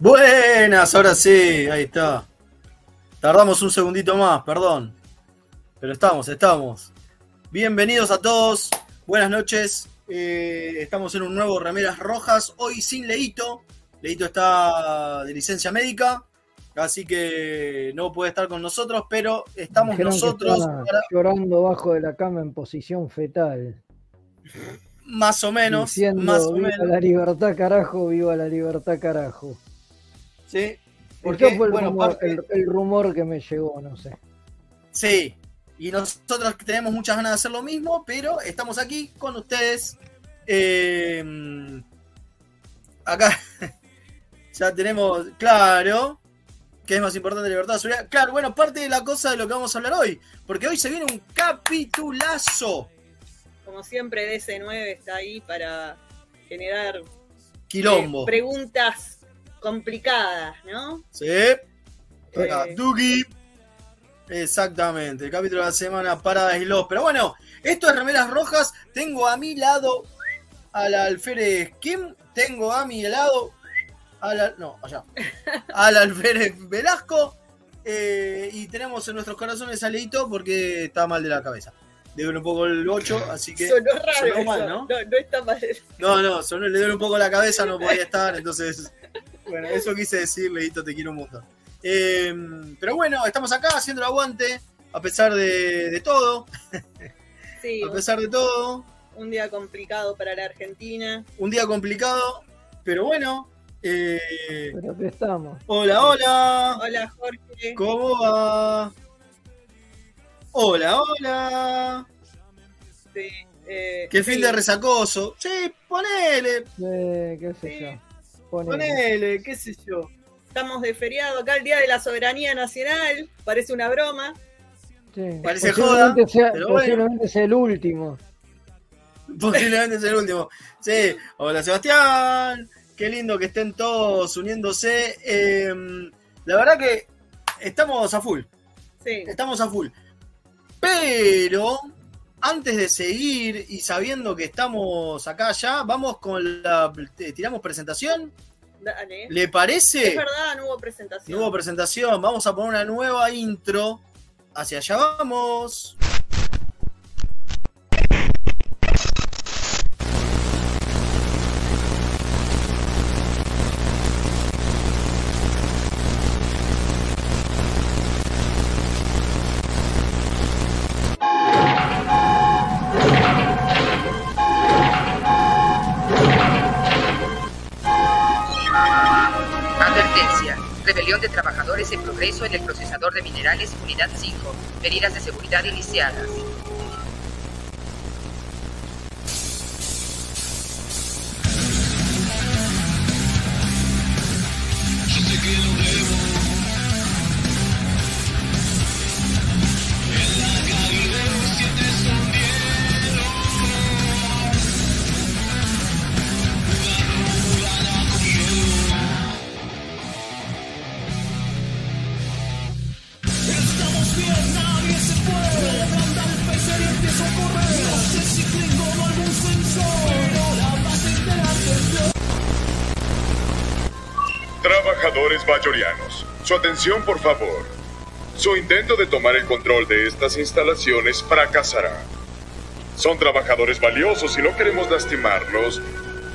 Buenas, ahora sí, ahí está. Tardamos un segundito más, perdón. Pero estamos, estamos. Bienvenidos a todos, buenas noches. Eh, estamos en un nuevo Remeras Rojas, hoy sin Leito. Leito está de licencia médica, así que no puede estar con nosotros, pero estamos nosotros. Llorando bajo de la cama en posición fetal. Más o menos. más o viva la libertad, carajo, viva la libertad, carajo. ¿Sí? Porque fue el, rumor, que me llegó, no sé. Sí, y nosotros tenemos muchas ganas de hacer lo mismo, pero estamos aquí con ustedes. Eh, acá ya tenemos, claro, que es más importante la libertad de Claro, bueno, parte de la cosa de lo que vamos a hablar hoy, porque hoy se viene un capitulazo. Como siempre, DC9 está ahí para generar Quilombo. Eh, preguntas complicadas, ¿no? Sí. Eh, Dugi. Exactamente, el capítulo de la semana para los. Pero bueno, esto es Remeras Rojas. Tengo a mi lado al alférez Kim. Tengo a mi lado. Al, no, allá. al alférez Velasco. Eh, y tenemos en nuestros corazones a Leito porque está mal de la cabeza. Le duele un poco el 8, así que. Sonó raro. mal, ¿no? ¿no? No, está mal. No, no, le duele un poco la cabeza, no podía estar, entonces bueno, eso quise decir, Leito, te quiero un montón. Eh, pero bueno, estamos acá haciendo el aguante, a pesar de, todo. Sí, a pesar de todo. Un día complicado para la Argentina. Un día complicado, pero bueno. Eh, pero aquí estamos. Hola, hola. Hola, Jorge. ¿Cómo va? Hola, hola. Sí, eh, Qué fin de resacoso. Sí, ponele. Sí, qué sé yo. Ponele. qué sé yo. Estamos de feriado acá el Día de la Soberanía Nacional. Parece una broma. Sí. Parece joda. posiblemente sea el último. Posiblemente sea el último. Sí. Hola Sebastián. Qué lindo que estén todos uniéndose. Em, la verdad que estamos a full. Sí. Estamos a full. Pero antes de seguir y sabiendo que estamos acá ya, vamos con la. ¿Tiramos presentación? Dale. ¿Le parece? Es verdad, no hubo presentación. No hubo presentación. Vamos a poner una nueva intro. Hacia allá vamos. En el procesador de minerales Unidad 5. Medidas de seguridad iniciadas. Su atención por favor. Su intento de tomar el control de estas instalaciones fracasará. Son trabajadores valiosos y no queremos lastimarlos,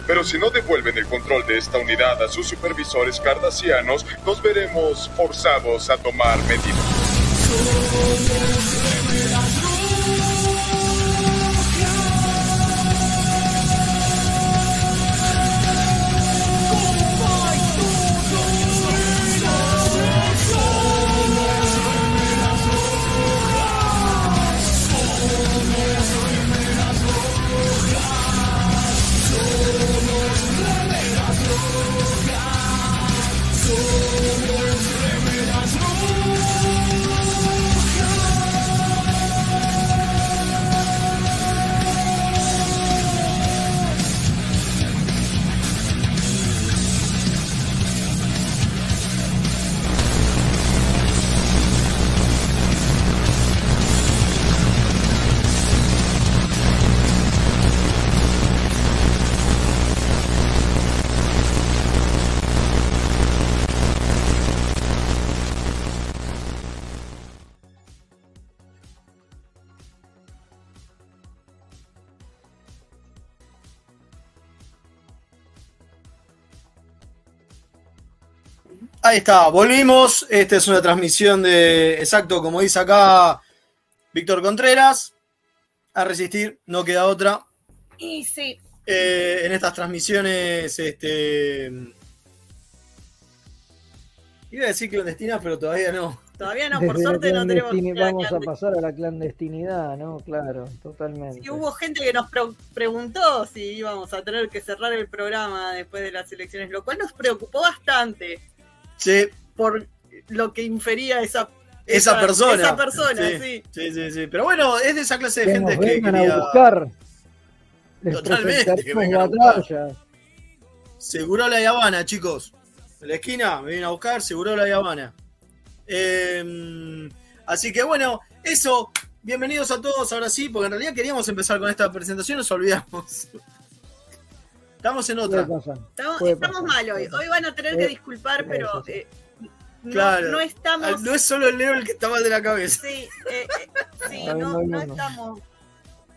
pero si no devuelven el control de esta unidad a sus supervisores cardasianos, nos veremos forzados a tomar medidas. Ahí está, volvimos. Esta es una transmisión de, exacto, como dice acá Víctor Contreras. A resistir, no queda otra. Y sí. Eh, en estas transmisiones, este. Iba a decir clandestinas, pero todavía no. Todavía no, por suerte no tenemos. Vamos a pasar a la clandestinidad, ¿no? Claro, totalmente. Y hubo gente que nos preguntó si íbamos a tener que cerrar el programa después de las elecciones, lo cual nos preocupó bastante. Sí. Por lo que infería esa esa, persona. Esa persona, sí. sí. Sí, sí, Pero bueno, es de esa clase de gente que quería... a buscar. Totalmente. Seguro la Habana, chicos. En la esquina me vienen a buscar, seguro la Habana. Em, así que bueno, eso. Bienvenidos a todos ahora sí, porque en realidad queríamos empezar con esta presentación, nos olvidamos. Estamos en otra. Estamos, mal hoy. Hoy van a tener que disculpar, pero eh, claro. no, estamos. No es solo el Leo el que está mal de la cabeza. Sí, eh, eh, sí no, no, estamos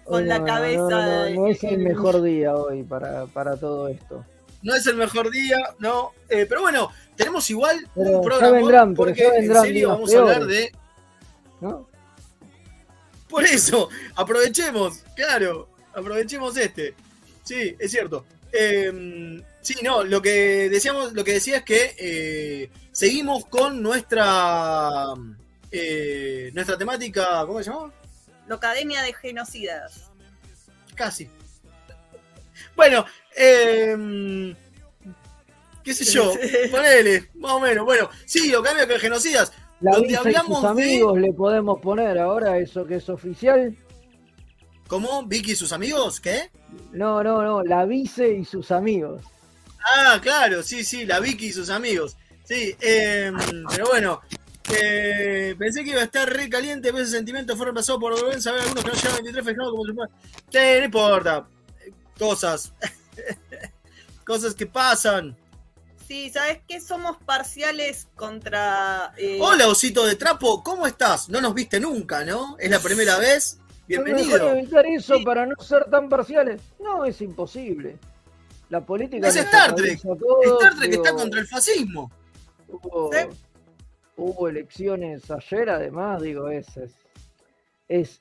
con la cabeza. No, es el mejor día hoy para, para todo esto. No es el mejor día, no. pero bueno, tenemos igual un programa. porque en serio vamos a hablar de. ¿No? Por eso, aprovechemos, claro, aprovechemos este. Sí, es cierto. Eh, sí, no, lo que decíamos, lo que decía es que eh, seguimos con nuestra eh, nuestra temática, ¿cómo se llama? La Academia de Genocidas. Casi. Bueno, eh, qué sé yo, ponele, más o menos. Bueno, sí, Academia de Genocidas. La donde hablamos sus amigos le podemos poner ahora eso que es oficial. ¿Cómo? ¿Vicky y sus amigos? ¿Qué? No, no, no, la Vice y sus amigos. Ah, claro, sí, sí, la Vicky y sus amigos. Sí, eh, pero bueno, eh, pensé que iba a estar re caliente, pero ese sentimiento fue reemplazado por vergüenza ver algunos que no llevan 23 festejados como su Sí, no importa. Cosas. Cosas que pasan. Sí, ¿sabes qué? Somos parciales contra. Eh... Hola, osito de trapo, ¿cómo estás? No nos viste nunca, ¿no? Es la primera vez. Bienvenido. evitar eso para no ser tan parciales? No, es imposible. La política. Es Star Trek. Star Trek está contra el fascismo. Hubo, elecciones ayer, además, digo, es, es,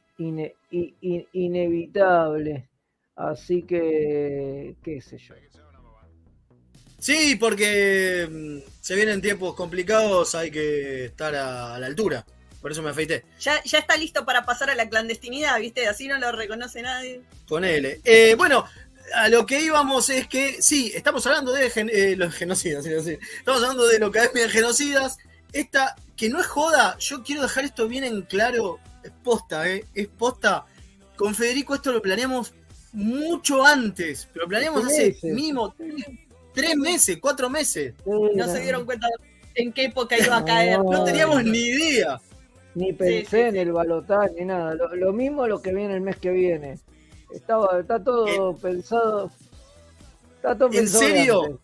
inevitable. Así que, qué sé yo. Sí, porque mm, se vienen tiempos complicados, hay que estar a la altura. Por eso me afeité. Ya, ya está listo para pasar a la clandestinidad, ¿viste? Así no lo reconoce nadie. Ponele. Eh, bueno, a lo que íbamos es que, sí, estamos hablando de eh, los genocidas, estamos hablando de lo que es de genocidas. Esta, que no es joda, yo quiero dejar esto bien en claro, es posta, ¿eh? Es posta. Con Federico esto lo planeamos mucho antes, pero lo planeamos hace mínimo tres, meses, cuatro meses. No se dieron cuenta en qué época iba a caer. no teníamos ni idea. Ni pensé en el balotaje ni nada. Lo, mismo lo que viene el mes que viene. Estaba, está todo pensado. Está todo ¿En serio?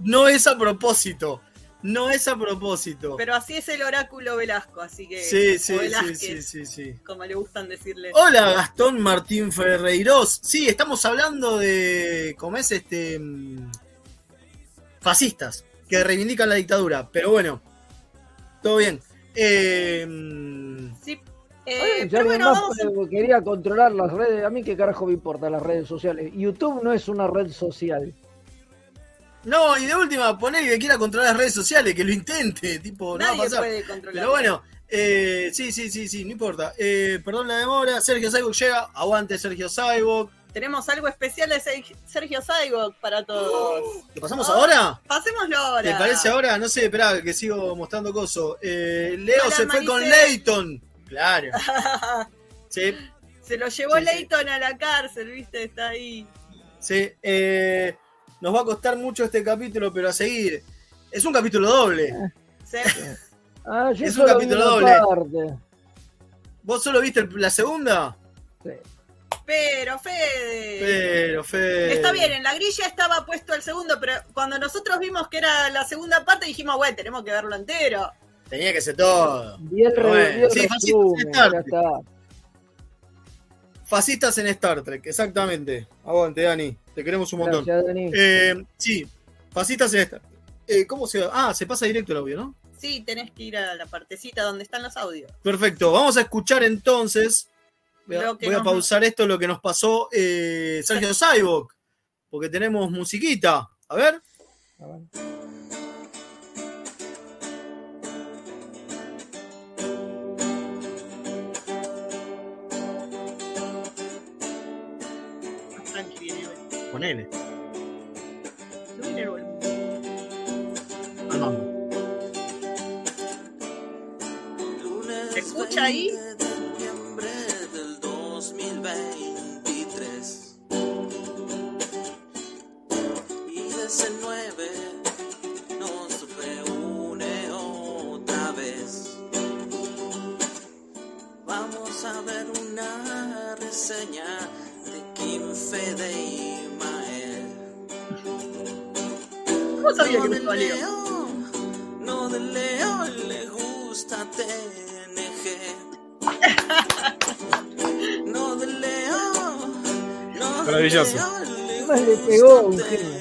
No es a propósito. No es a propósito. Pero así es el oráculo Velasco, así que. Sí, sí, sí, sí, sí, Como le gustan decirle. Hola, Gastón Martín Ferreiros. Sí, estamos hablando de. ¿Cómo es este? Mm, fascistas que reivindican la dictadura. Pero bueno, todo bien. Eh, sí. Eh, pero bueno, quería controlar las redes. A mí qué carajo me importa las redes sociales. YouTube no es una red social. No, y de última, poner que quiera controlar las redes sociales, que lo intente, tipo, no va a pasar. Pero bueno, eh, sí, sí, sí, sí, no importa. Eh, perdón la demora, Sergio Saibok llega, aguante Sergio Saibok. Tenemos algo especial de Sergio Saibok para todos. ¿Lo pasamos ahora? Pasémoslo ahora. ¿Te parece ahora? No sé, espera, que sigo mostrando coso. Eh, Leo se fue con Leighton. Claro. sí. Se lo llevó Leighton a la cárcel, viste, está ahí. Sí, eh, nos va a costar mucho este capítulo, pero a seguir. Es un capítulo doble. Sí. Ah, es un capítulo doble. ¿Vos solo viste la segunda? Sí. Pero, Fede. Pero, Fede. Está bien, en la grilla estaba puesto el segundo, pero cuando nosotros vimos que era la segunda parte, dijimos, bueno, tenemos que verlo entero. Tenía que ser todo. Bien, bueno. sí, fascistas en Star Trek. Fascistas en Star Trek, exactamente. Aguante, Dani. Te queremos un montón. Gracias, Dani. Eh, sí, fascistas en Star Trek. eh, ¿cómo se Ah, se pasa directo el audio, ¿no? Sí, tenés que ir a la partecita donde están los audios. Perfecto, vamos a escuchar entonces. Voy a, Lo que voy a nos- pausar esto, lo que nos pasó eh, Sergio Saibok, porque tenemos musiquita. A ver. A ver. Tranqui, viene hoy. Ponele. Subile el volumen. al mambo. ¿Se escucha ahí? No de Leo le gusta TNG. No de Leo, no de Maravilloso. Leo le Además le pegó gusta. TNG.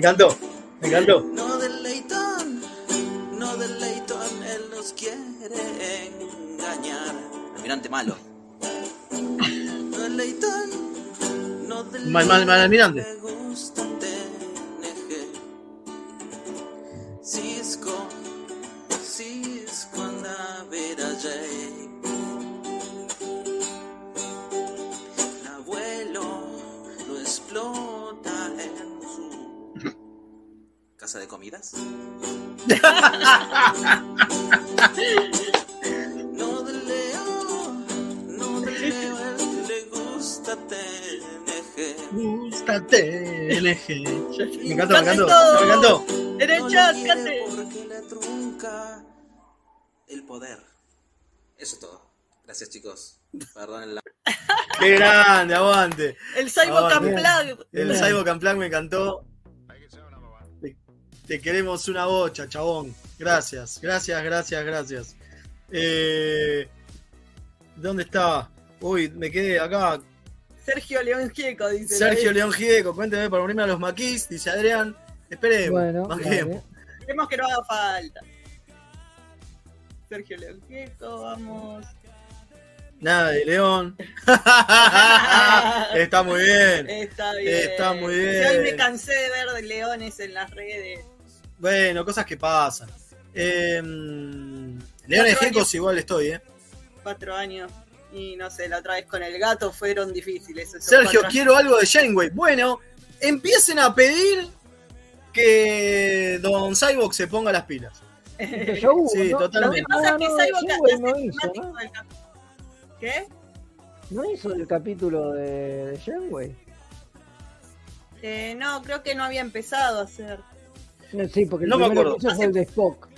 Encantó, me encantó. No de Leitón, no de Leitón, él nos quiere engañar. Almirante malo. No de Leitón, no de Mal- mal- mal almirante. Gracias chicos. Perdonen la... Qué grande, aguante. El Aguante. Unplugged. El. Cyborg Unplugged me encantó. Te, te queremos una bocha, chabón. Gracias, gracias, gracias, gracias. Eh, ¿Dónde está? Uy, me quedé acá. Sergio León Gieco dice. Sergio León Gieco, cuénteme para unirme a los maquis, dice Adrián. Esperemos, Bueno. Esperemos que no haga falta. Sergio León Gieco, vamos. Nada de León. Está muy bien. Está bien. Está muy bien. hoy me cansé de ver de leones en las redes. Bueno, cosas que pasan. Eh, Leones Gecos igual estoy, ¿eh? Cuatro años. Y no sé, la otra vez con el gato fueron difíciles. esos Sergio, quiero algo de Janeway. Bueno, empiecen a pedir que Don Cyborg se ponga las pilas. Sí, ¿no? totalmente. Lo que pasa es que No, no, Cyborg no temático ¿no? ¿Qué? ¿No hizo el capítulo de, de Janeway? Eh, no, creo que no había empezado a hacer. No, sí, porque el No me acuerdo. que hizo fue el de Spock.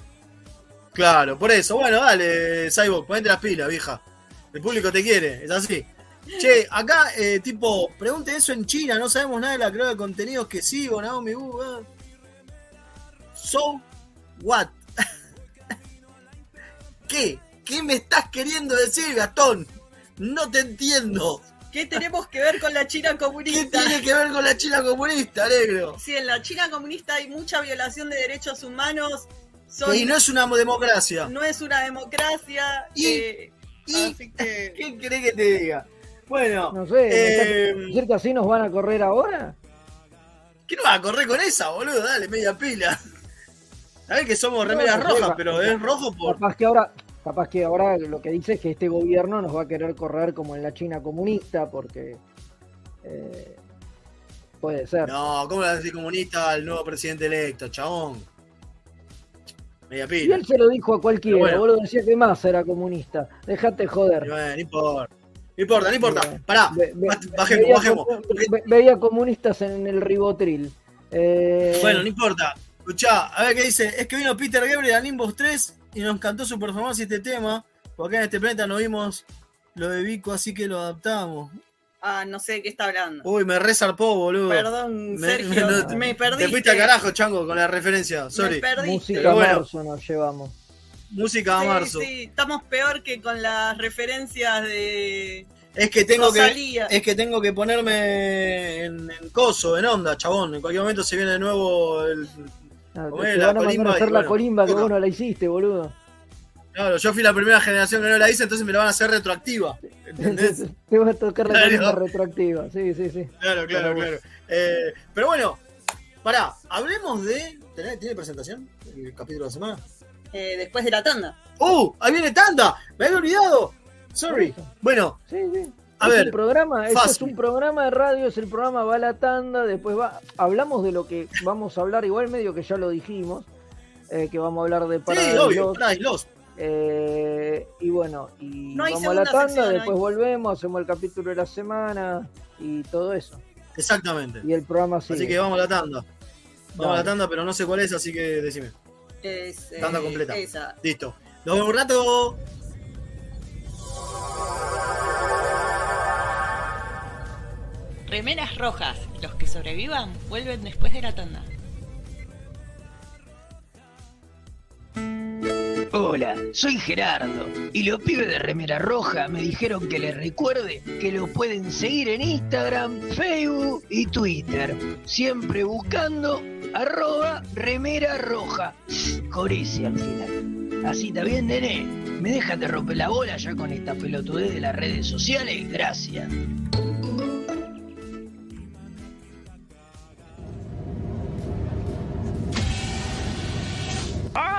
Claro, por eso. Bueno, dale, Cyborg, ponete las pilas, vieja. El público te quiere, es así. Che, acá, eh, tipo, pregunte eso en China, no sabemos nada de la creadora de contenidos que sigo, Naomi. Uh, uh. So, what? ¿Qué? ¿Qué me estás queriendo decir, Gastón? No te entiendo. ¿Qué tenemos que ver con la China ¿Qué comunista? tiene que ver con la China comunista, negro? Si en la China comunista hay mucha violación de derechos humanos, son- Y no es una democracia. no es una democracia. Y- eh, ¿Y así que qué querés que te diga? Bueno, No sé, ¿me estás eh, decir que así nos van a correr ahora? ¿qué no vas a correr con esa, boludo? Dale, media pila. Sabés que somos remeras No, rojas, pero es rojo por. Capaz que ahora, capaz que ahora lo que dice es que este gobierno nos va a querer correr como en la China comunista, porque eh, puede ser. No, ¿cómo le vas a decir comunista al nuevo presidente electo, chabón? Media Y pila. él se lo dijo a cualquiera, bueno. boludo, decía que más era comunista. Dejate Y joder. bueno, no importa. No importa, no importa. Pará, ve- ve- baj- bajemos, veía bajemos. ve- veía comunistas en el ribotril. Eh, Bueno, no importa. Escuchá, a ver qué dice. Es que vino Peter Gabriel a Nimbus 3 y nos encantó su performance y este tema. Porque acá en este planeta no vimos lo de Vico, así que lo adaptamos. Ah, no sé de qué está hablando. Uy, me resarpó, boludo. Perdón, Me- Sergio, me- me, Te fuiste al carajo, chango, con la referencia. Sorry. Me perdiste. Música bueno. marzo nos llevamos. Música a Sí, marzo. sí, estamos peor que con las referencias de Es que tengo que. Es que tengo que ponerme en, en coso, en onda, chabón. En cualquier momento se viene de nuevo el. Te la van a mandar colimba a hacer la bueno, colimba que vos no la hiciste, boludo. Claro, yo fui la primera generación que no la hice, entonces me la van a hacer retroactiva. ¿Entendés? Te va a tocar la Claro. colimba retroactiva. Sí, sí, sí. Claro, claro, claro. Eh, pero bueno, pará, hablemos de. ¿Tenés- ¿Tiene presentación? El capítulo de la semana. eh, después de la tanda. ¡Uh! ¡Ahí viene tanda! ¡Me había olvidado! Sorry. Bueno, Sí, sí. A es ver, un programa, esto es un programa de radio, es el programa Va a la Tanda, después va, hablamos de lo que vamos a hablar, igual medio que ya lo dijimos, eh, que vamos a hablar de sí, Paradise obvio, Lost, Paradise Lost. eh, y bueno, y No hay vamos a la tanda, sección, después hay- volvemos, hacemos el capítulo de la semana y todo eso. Exactamente. Y el programa sigue. Así que vamos a la tanda. Vamos a la tanda, pero no sé cuál es, así que decime. Es, eh, Tanda completa. Esa. Listo. Nos vemos un rato. Remeras rojas. Los que sobrevivan vuelven después de la tanda. Hola, soy Gerardo y los pibes de Remera Roja me dijeron que les recuerde que lo pueden seguir en Instagram, Facebook y Twitter, siempre buscando arroba Remera Roja, con al final. Así está bien, nene. ¿Me dejan de romper la bola ya con esta pelotudez de las redes sociales? Gracias.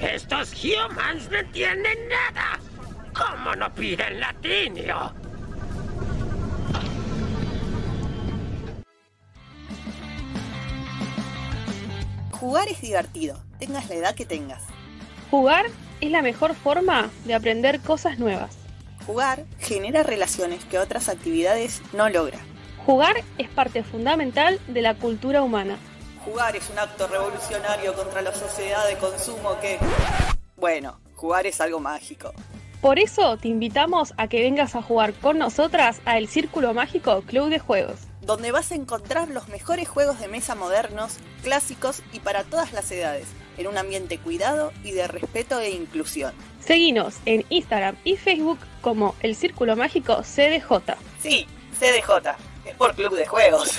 Estos humans no entienden nada. ¿Cómo no piden latinio? Jugar es divertido, tengas la edad que tengas. Jugar es la mejor forma de aprender cosas nuevas. Jugar genera relaciones que otras actividades no logran. Jugar es parte fundamental de la cultura humana. Jugar es un acto revolucionario contra la sociedad de consumo que... Bueno, jugar es algo mágico. Por eso te invitamos a que vengas a jugar con nosotras a El Círculo Mágico Club de Juegos. Donde vas a encontrar los mejores juegos de mesa modernos, clásicos y para todas las edades, en un ambiente cuidado y de respeto e inclusión. Seguinos en Instagram y Facebook como El Círculo Mágico CDJ. Sí, CDJ, es por Club de Juegos.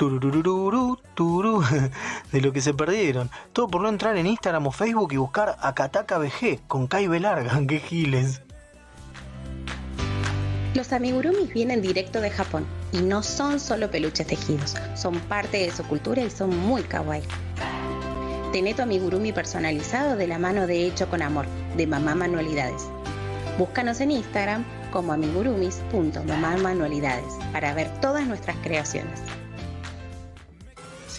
tururururu, turú. De lo que se perdieron. Todo por no entrar en Instagram o Facebook y buscar Akataka BG con Kai Larga. ¡Qué giles! Los amigurumis vienen directo de Japón y no son solo peluches tejidos, son parte de su cultura y son muy kawaii. Tené tu amigurumi personalizado de la mano de Hecho con Amor, de Mamá Manualidades. Búscanos en Instagram como amigurumis.mamamanualidades para ver todas nuestras creaciones.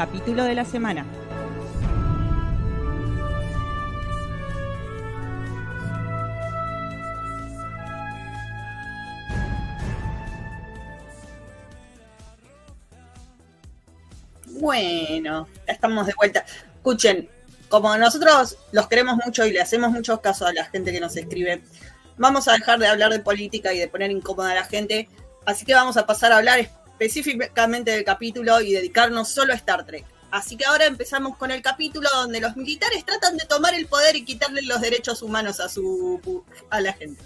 Capítulo de la semana. Bueno, ya estamos de vuelta. Escuchen, como nosotros los queremos mucho y le hacemos muchos casos a la gente que nos escribe, vamos a dejar de hablar de política y de poner incómoda a la gente. Así que vamos a pasar a hablar específicamente del capítulo y dedicarnos solo a Star Trek. Así que ahora empezamos con el capítulo donde los militares tratan de tomar el poder y quitarle los derechos humanos a su a la gente.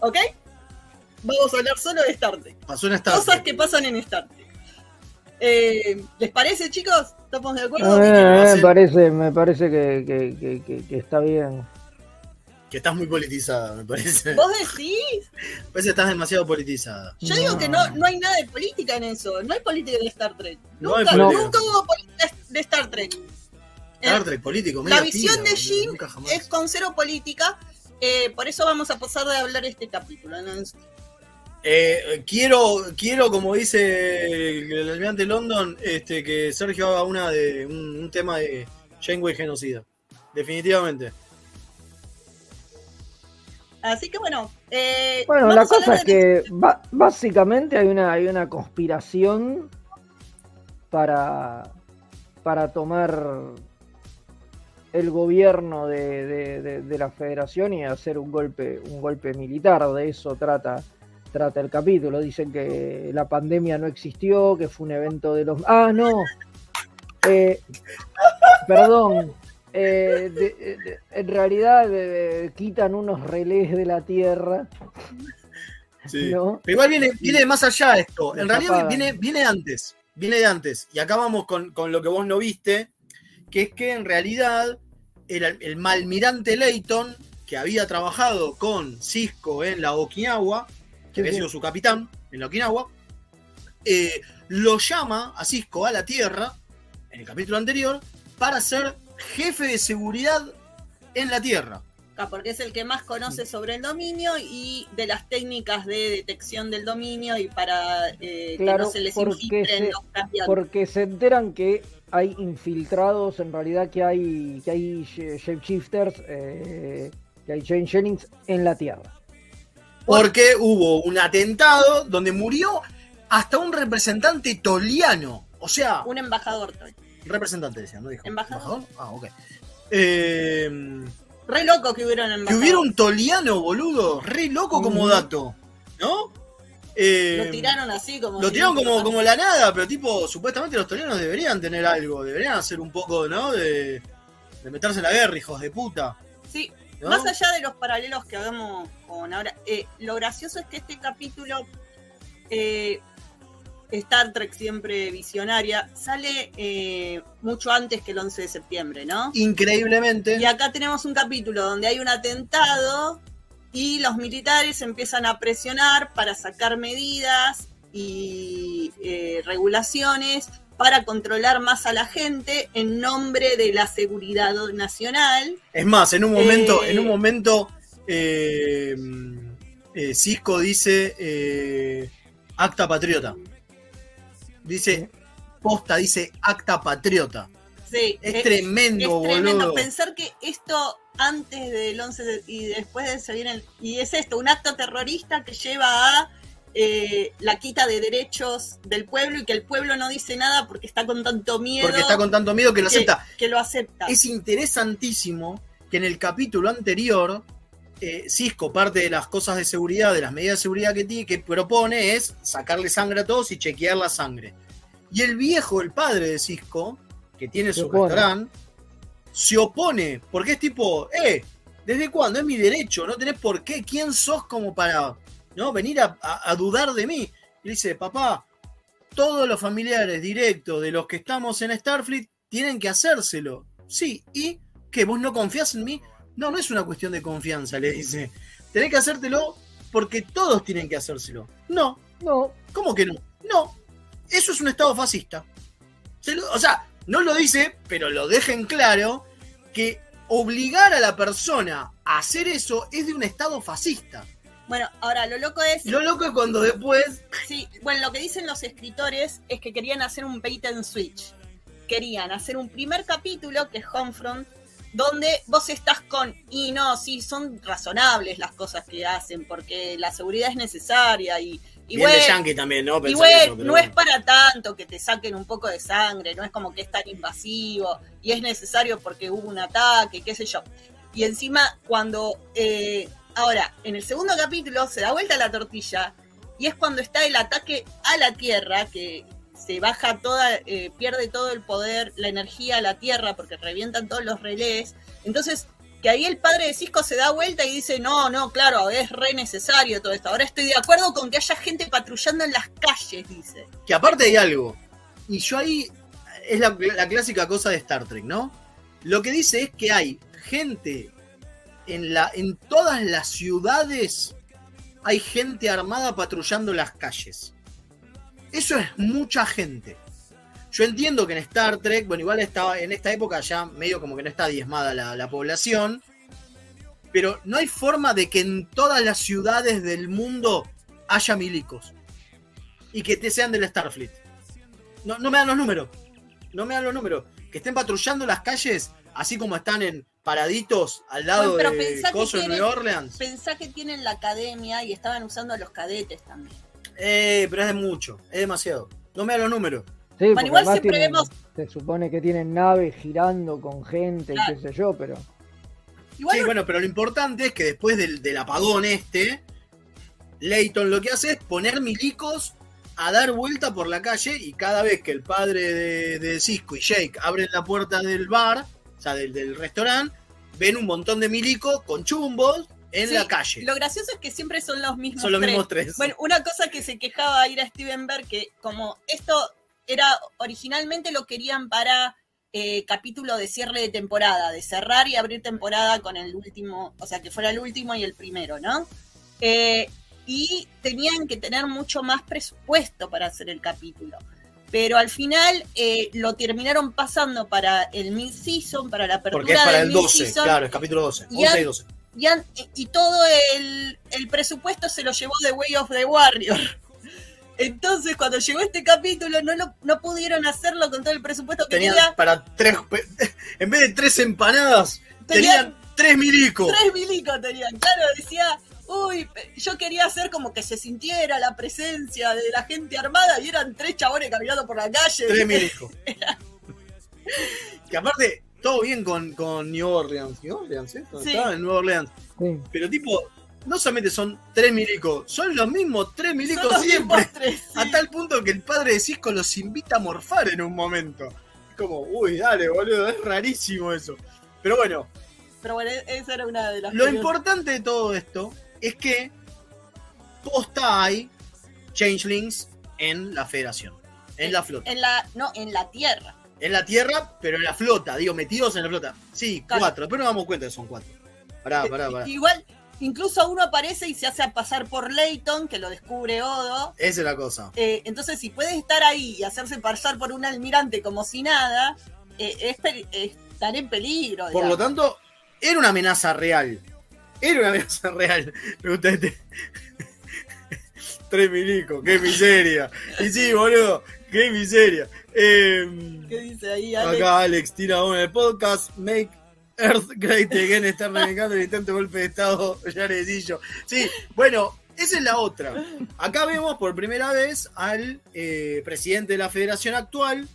¿Ok? Vamos a hablar solo de Star Trek. Pasó en Star Cosas Trek. que pasan en Star Trek. Eh, ¿Les parece, chicos? ¿Estamos de acuerdo? Eh, me parece, me parece que, que- que- que- que está bien. Que estás muy politizada, me parece. ¿Vos decís? Me parece que estás demasiado politizada. Yo digo que no, no hay nada de política en eso. No hay política en Star Trek. No Nunca, nunca hubo política de Star Trek. Star Trek, político, La visión de Jim es con cero política. eh, por eso vamos a pasar de hablar este capítulo. ¿no? Eh, quiero, quiero, como dice el almirante London, este, que Sergio haga una de un, un tema de Janeway genocida. Definitivamente. Así que bueno. eh, Bueno, la cosa es que básicamente hay una, hay una conspiración para, para tomar el gobierno de, de- de- de la federación y hacer un golpe, un golpe militar. De eso trata, trata el capítulo. Dicen que la pandemia no existió, que fue un evento de los... Ah, no. Eh, perdón. Eh, de- de- en realidad eh, quitan unos relés de la Tierra. Sí. ¿no? Pero igual viene, viene de más allá esto. En realidad viene, viene antes. Viene de antes. Y acá vamos con, con lo que vos no viste, que es que en realidad el, el malmirante Leighton, que había trabajado con Cisco en la Okinawa, que había sido su capitán en la Okinawa, eh, lo llama a Cisco a la Tierra, en el capítulo anterior, para ser jefe de seguridad en la Tierra. Ah, porque es el que más conoce sobre el dominio y de las técnicas de detección del dominio y para eh, que Claro, no se les porque infiltren se, los cambiantes. porque se enteran que hay infiltrados, en realidad que hay, que hay sh- shapeshifters, eh, que hay Jane Jennings en la Tierra. Porque hubo un atentado donde murió hasta un representante toliano. O sea, Un embajador. Representante decía, ¿no dijo? Embajador. Ah, ok. Eh, Re loco que hubiera un que embajador. hubiera un toliano, boludo. Re loco como Ujú. dato. ¿No? Eh, Lo tiraron así como. Lo tiraron como, como la nada, pero tipo, supuestamente los tolianos deberían tener algo, deberían hacer un poco, ¿no? De, de meterse en la guerra, hijos de puta. Sí, ¿No? más allá de los paralelos que hagamos con ahora, eh, lo gracioso es que este capítulo, eh, Star Trek siempre visionaria, sale eh, mucho antes que el 11 de septiembre, ¿no? Increíblemente. Y acá tenemos un capítulo donde hay un atentado y los militares empiezan a presionar para sacar medidas y eh, regulaciones para controlar más a la gente en nombre de la seguridad nacional. Es más, en un momento, Eh, en un momento, Cisco dice acta patriota. Dice, posta, dice acta patriota. Sí, Es tremendo, es tremendo boludo. pensar que esto antes del 11 de- y después de se viene el- y es esto, un acto terrorista que lleva a eh, la quita de derechos del pueblo y que el pueblo no dice nada porque está con tanto miedo. Porque está con tanto miedo que lo acepta. Que lo acepta. Es interesantísimo que en el capítulo anterior, eh, Cisco, parte de las cosas de seguridad, de las medidas de seguridad que, tiene, que propone es sacarle sangre a todos y chequear la sangre. Y el viejo, el padre de Cisco, que tiene Se su opone. restaurante, se opone, porque es tipo, eh, ¿Desde cuándo? Es mi derecho, no tenés por qué. ¿Quién sos como para no venir a, a- a dudar de mí? Y le dice, papá, todos los familiares directos de los que estamos en Starfleet tienen que hacérselo. Sí, ¿y que vos no confías en mí? No, no es una cuestión de confianza, le dice. Tenés que hacértelo porque todos tienen que hacérselo. No. No. ¿Cómo que no? No. Eso es un estado fascista. Se lo- o sea, no lo dice, pero lo deja en claro que obligar a la persona a hacer eso es de un estado fascista. Bueno, ahora lo loco es. Lo loco es cuando después. Sí, bueno, lo que dicen los escritores es que querían hacer un bait and switch. Querían hacer un primer capítulo, que es Homefront, donde vos estás con. Y no, sí, son razonables las cosas que hacen, porque la seguridad es necesaria y. y Bien de bueno, yankee también, ¿no? y bueno, eso, pero no es para tanto que te saquen un poco de sangre, no es como que es tan invasivo y es necesario porque hubo un ataque, qué sé yo. Y encima, cuando. eh, ahora, en el segundo capítulo se da vuelta la tortilla y es cuando está el ataque a la Tierra, que se baja toda, eh, pierde todo el poder, la energía la Tierra porque revientan todos los relés. Entonces, que ahí el padre de Cisco se da vuelta y dice, no, no, claro, es re necesario todo esto. Ahora estoy de acuerdo con que haya gente patrullando en las calles, dice. Que aparte hay algo. Y yo ahí. Es la, la clásica cosa de Star Trek, ¿no? Lo que dice es que hay gente en, la, en todas las ciudades. Hay gente armada patrullando las calles. Eso es mucha gente. Yo entiendo que en Star Trek, bueno, igual estaba en esta época ya medio como que no está diezmada la, la población. Pero no hay forma de que en todas las ciudades del mundo haya milicos. Y que te sean del Starfleet. No, no me dan los números. No me dan los números. Que estén patrullando las calles, así como están en paraditos al lado Bueno, de Coso en New Orleans. Pensá que tienen la academia y estaban usando a los cadetes también. Eh, pero es de mucho, es demasiado. No me dan los números. Sí, Bueno, igual siempre tienen- vemos- Se supone que tienen naves girando con gente Claro. y qué sé yo, pero. sí, bueno, pero lo importante es que después del, del apagón este, Leighton lo que hace es poner milicos a dar vuelta por la calle y cada vez que el padre de, de Cisco y Jake abren la puerta del bar, o sea, del, del restaurante, ven un montón de milicos con chumbos en Sí, la calle. Lo gracioso es que siempre son los mismos Son los mismos tres. Bueno, una cosa que se quejaba ir a Steven Berg, que como esto era originalmente lo querían para eh, capítulo de cierre de temporada, de cerrar y abrir temporada con el último, o sea, que fuera el último y el primero, ¿no? Eh, y tenían que tener mucho más presupuesto para hacer el capítulo. Pero al final eh, lo terminaron pasando para el mid-season, para la apertura Porque es para del el 12, mid-season. claro, es capítulo 12. Y 11 y han- 12. Y, todo el, el presupuesto se lo llevó The Way of the Warrior. Entonces, cuando llegó este capítulo, no, lo, no pudieron hacerlo con todo el presupuesto que Tenían tenía. para tres. En vez de tres empanadas, Tenían tenían tres milicos. Tres milicos tenían. Claro, decía, uy, yo quería hacer como que se sintiera la presencia de la gente armada y eran tres chabones caminando por la calle. Tres milicos. Que aparte, todo bien con, con New Orleans. New Orleans, ¿eh? Sí. Estaba en New Orleans. Sí. Pero tipo, no solamente son tres milicos, son los mismos tres milicos los siempre. tres, sí. A tal punto que el padre de Cisco los invita a morfar en un momento. Es como, uy, dale, boludo, es rarísimo eso. Pero bueno, Pero bueno, e- esa era una de las lo importante de todo esto es que posta hay changelings en la federación, en la flota. En la, no, en la Tierra. En la tierra, pero en la flota, digo, metidos en la flota. Sí, Claro. cuatro. Después nos damos cuenta que son cuatro. Pará, pará, pará. Igual, incluso uno aparece y se hace pasar por Leighton, que lo descubre Odo. Esa es la cosa. Eh, entonces, si puede estar ahí y hacerse pasar por un almirante como si nada, eh, es estar en peligro. Por lo tanto, era una amenaza real. Era una amenaza real. Este. Tres milicos, qué miseria. Y sí, boludo, qué miseria. Eh, ¿Qué dice ahí, Ale? acá Alex tira uno en el podcast. Make Earth Great Again está reivindicando el intento de golpe de Estado Yaredillo. Sí, bueno, esa es la otra. Acá vemos por primera vez al eh, presidente de la federación actual,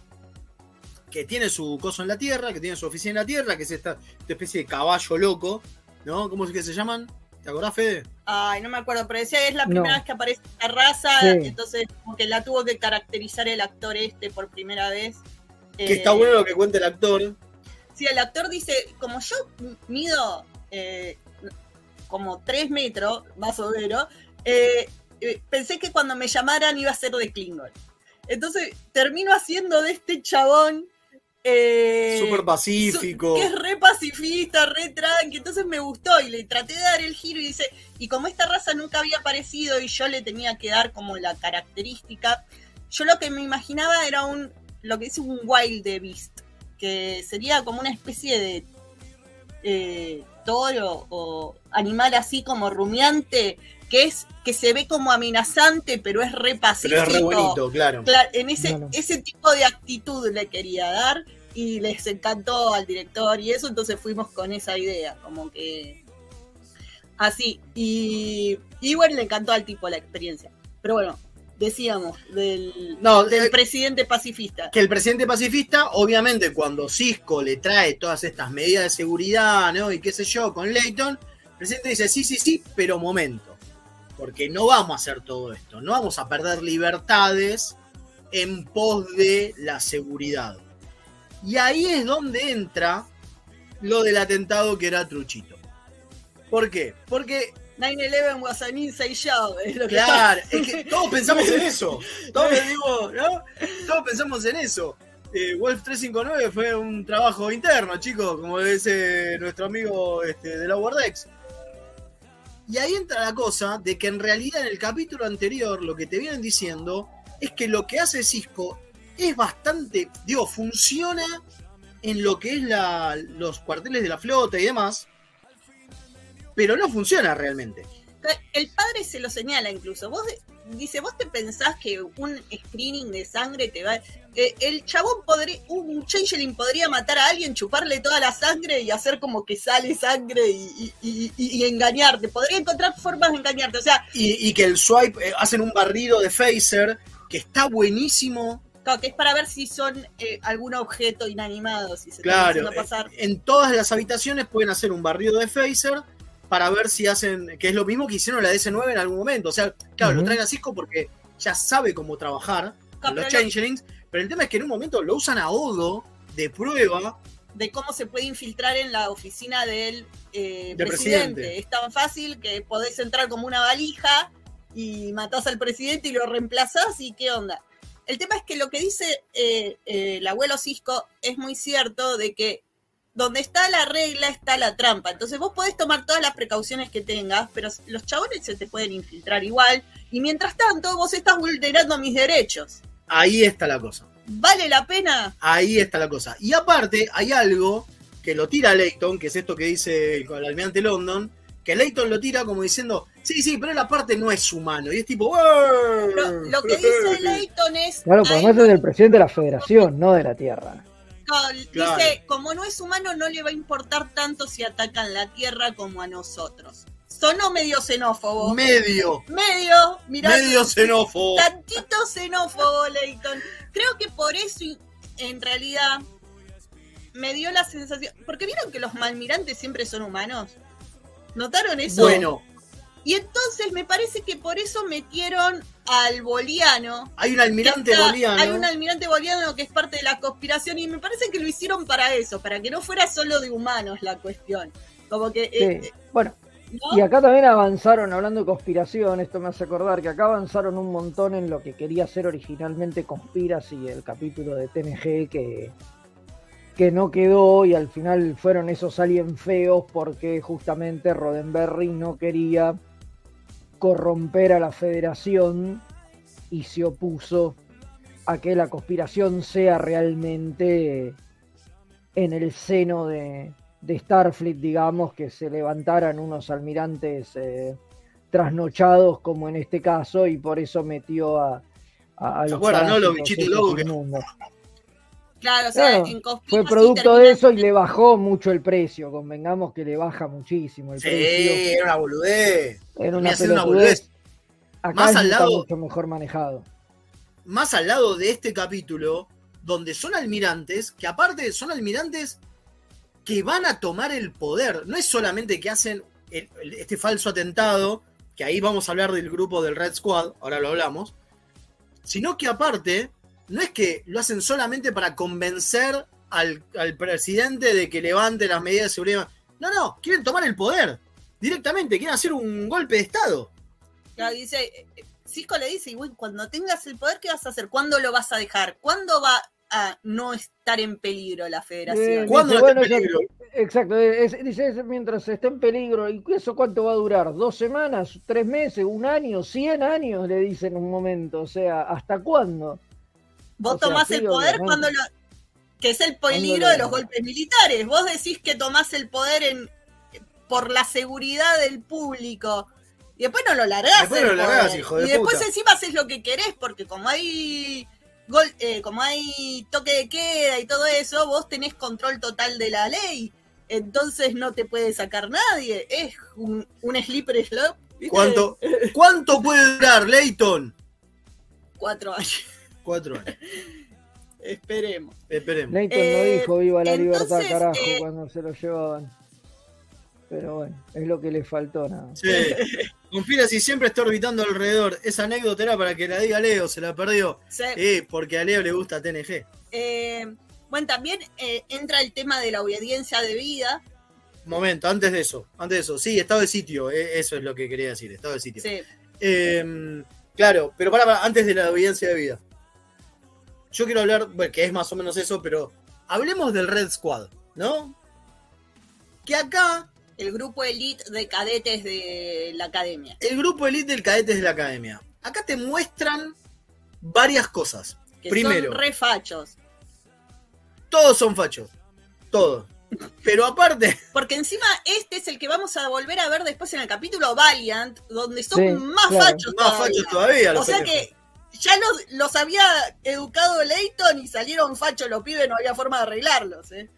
que tiene su coso en la Tierra, que tiene su oficina en la Tierra, que es esta, esta especie de caballo loco, ¿no? ¿Cómo es que se llaman? ¿Te acordás, Fede? Ay, no me acuerdo, pero decía es la No. primera vez que aparece esta raza, Sí. entonces como que la tuvo que caracterizar el actor este por primera vez. Que Eh, está bueno lo que cuenta el actor. Sí, el actor dice, como yo mido eh, como tres metros, más o menos, eh, eh, pensé que cuando me llamaran iba a ser de Klingon. Entonces termino haciendo de este chabón. Eh, Súper pacífico. que es re pacifista, re tranqui. Entonces me gustó y le traté de dar el giro y dice. Y como esta raza nunca había aparecido y yo le tenía que dar como la característica, yo lo que me imaginaba era un. Lo que dice un wild beast. Que sería como una especie de eh, toro o animal así como rumiante, que es que se ve como amenazante, pero es re Pero pacífico. es re bonito, claro. Cla- en ese, ese tipo de actitud le quería dar y les encantó al director y eso, entonces fuimos con esa idea, como que así. Y, y bueno, le encantó al tipo la experiencia. Pero bueno, decíamos del, No, del eh, presidente pacifista. Que el presidente pacifista, obviamente, cuando Cisco le trae todas estas medidas de seguridad, ¿no? Y qué sé yo, con Leighton, el presidente dice, sí, sí, sí, pero momento. Porque no vamos a hacer todo esto. No vamos a perder libertades en pos de la seguridad. Y ahí es donde entra lo del atentado que era Truchito. ¿Por qué? Porque 9-11 was an inside job. es lo que Claro, está- es que todos pensamos en eso. Todos, digo, ¿no? todos pensamos en eso. Eh, Wolf 359 fue un trabajo interno, chicos, como dice nuestro amigo este, de la Wordex. Y ahí entra la cosa de que en realidad en el capítulo anterior lo que te vienen diciendo es que lo que hace Cisco es bastante, digo, funciona en lo que es la, los cuarteles de la flota y demás, pero no funciona realmente. El padre se lo señala incluso. Vos dice, vos te pensás que un screening de sangre te va. eh, el chabón podría, un changeling podría matar a alguien, chuparle toda la sangre y hacer como que sale sangre y, y- y- y engañarte. Podría encontrar formas de engañarte. O sea, Y, que el swipe, eh, hacen un barrido de phaser que está buenísimo. claro, que es para ver si son eh, algún objeto inanimado, si se Claro, haciendo pasar. eh, en todas las habitaciones pueden hacer un barrido de phaser para ver si hacen, que es lo mismo que hicieron la DS9 en algún momento. O sea, claro, lo traen a Cisco porque ya sabe cómo trabajar con los changelings, pero el tema es que en un momento lo usan a Odo de prueba. de cómo se puede infiltrar en la oficina del eh, presidente. Es tan fácil que podés entrar como una valija y matás al presidente y lo reemplazás y qué onda. El tema es que lo que dice eh, eh, el abuelo Cisco es muy cierto de que donde está la regla está la trampa. Entonces vos podés tomar todas las precauciones que tengas, pero los chabones se te pueden infiltrar igual. Y mientras tanto vos estás vulnerando mis derechos. Ahí está la cosa. ¿Vale la pena? Ahí está la cosa. Y aparte, hay algo que lo tira Leighton, que es esto que dice el, el almirante London, que Leighton lo tira como diciendo, sí, sí, pero la parte no es humano. Y es tipo, "Wow". Lo, lo que dice Leighton es... Claro, porque además es del presidente de la federación, no de la Tierra. Claro. Dice, como no es humano, no le va a importar tanto si atacan la Tierra como a nosotros. Sonó medio xenófobo. Medio. Medio, mirá. Medio xenófobo. Tantito xenófobo, Leighton. Creo que por eso, en realidad, me dio la sensación. Porque vieron que los malmirantes siempre son humanos. ¿Notaron eso? Bueno, Y entonces me parece que por eso metieron al boliano. hay un almirante está- boliano. Hay un almirante boliano que es parte de la conspiración y me parece que lo hicieron para eso, para que no fuera solo de humanos la cuestión. Como que... eh. Bueno, ¿no? y acá también avanzaron, hablando de conspiración, esto me hace acordar que acá avanzaron un montón en lo que quería ser originalmente Conspiracy, el capítulo de TNG que, que no quedó y al final fueron esos aliens feos porque justamente Roddenberry no quería corromper a la federación y se opuso a que la conspiración sea realmente en el seno de, de Starfleet, digamos, que se levantaran unos almirantes eh, trasnochados como en este caso y por eso metió a, a, a ¿Se los acuerdan, no? Los parásitos bichitos que-. Claro, o sea, Claro, en Conspiracy fue producto de eso y le bajó mucho el precio. Convengamos que le baja muchísimo el Sí, precio. era una boludez. Era una una boludez. Acá Más al está lado- mucho mejor manejado. Más al lado de este capítulo, donde son almirantes, que aparte son almirantes que van a tomar el poder. No es solamente que hacen el- el- este falso atentado, que ahí vamos a hablar del grupo del Red Squad, ahora lo hablamos, sino que aparte, no es que lo hacen solamente para convencer al, al presidente de que levante las medidas de seguridad. No, no, quieren tomar el poder. Directamente, quieren hacer un golpe de Estado. Claro, dice, Cisco le dice, y bueno, cuando tengas el poder, ¿qué vas a hacer? ¿Cuándo lo vas a dejar? ¿Cuándo va a no estar en peligro la Eh, federación? dice, bueno, exacto, exacto, es- dice, es mientras esté en peligro, ¿y eso cuánto va a durar? ¿Dos semanas? ¿Tres meses? ¿Un año? ¿Cien años? Le dice en un momento, o sea, ¿hasta cuándo? Vos O sea, tomás sí, el poder obviamente. cuando lo... que es el peligro lo- de los golpes militares. Vos decís que tomás el poder en por la seguridad del público. Y después no lo largás. Después lo largás, hijo de y después puta. encima haces lo que querés, porque como hay gol, eh, como hay toque de queda y todo eso, vos tenés control total de la ley. Entonces no te puede sacar nadie. Es un, un slipper slop. ¿viste? ¿Cuánto, ¿Cuánto puede durar, Leighton? Cuatro años. Cuatro años. Esperemos. Esperemos. Leighton Eh, no dijo viva la entonces, libertad, carajo, eh, cuando se lo llevaban. Pero bueno, es lo que le faltó nada. Sí. Conspiracy siempre está orbitando alrededor. Esa anécdota era para que la diga Leo, se la perdió. Sí. Eh, porque a Leo le gusta TNG. Eh, bueno, también eh, entra el tema de la obediencia debida. Momento, antes de eso, antes de eso. Sí, estado de sitio, eh, eso es lo que quería decir, estado de sitio. Sí. Eh, claro, pero para, para, antes de la obediencia de vida. Yo quiero hablar, bueno, que es más o menos eso, pero hablemos del Red Squad, ¿no? Que acá, El grupo elite de cadetes de la academia. el grupo elite del cadetes de la academia. Acá te muestran varias cosas. Que Primero, son re fachos. todos son fachos. Todos. Pero aparte, Porque encima este es el que vamos a volver a ver después en el capítulo Valiant, donde son Sí, más claro. fachos Más todavía. fachos todavía, los O sea que ya los, los había educado Leighton y salieron fachos los pibes, no había forma de arreglarlos. ¿eh?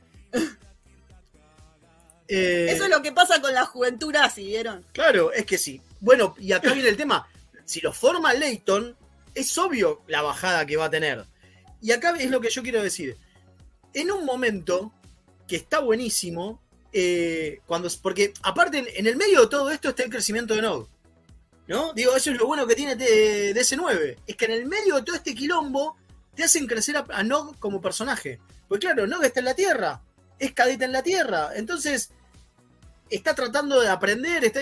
eh, Eso es lo que pasa con la juventud nazi, ¿vieron? Claro, es que sí. Bueno, y acá viene el tema. Si lo forma Leighton, es obvio la bajada que va a tener. Y acá es lo que yo quiero decir. En un momento que está buenísimo, eh, cuando, porque aparte en, en el medio de todo esto está el crecimiento de Nog. ¿No? Digo, eso es lo bueno que tiene de, DS9. Es que en el medio de todo este quilombo te hacen crecer a, a Nog como personaje. Porque claro, Nog está en la Tierra. Es cadeta en la Tierra. Entonces, está tratando de aprender, está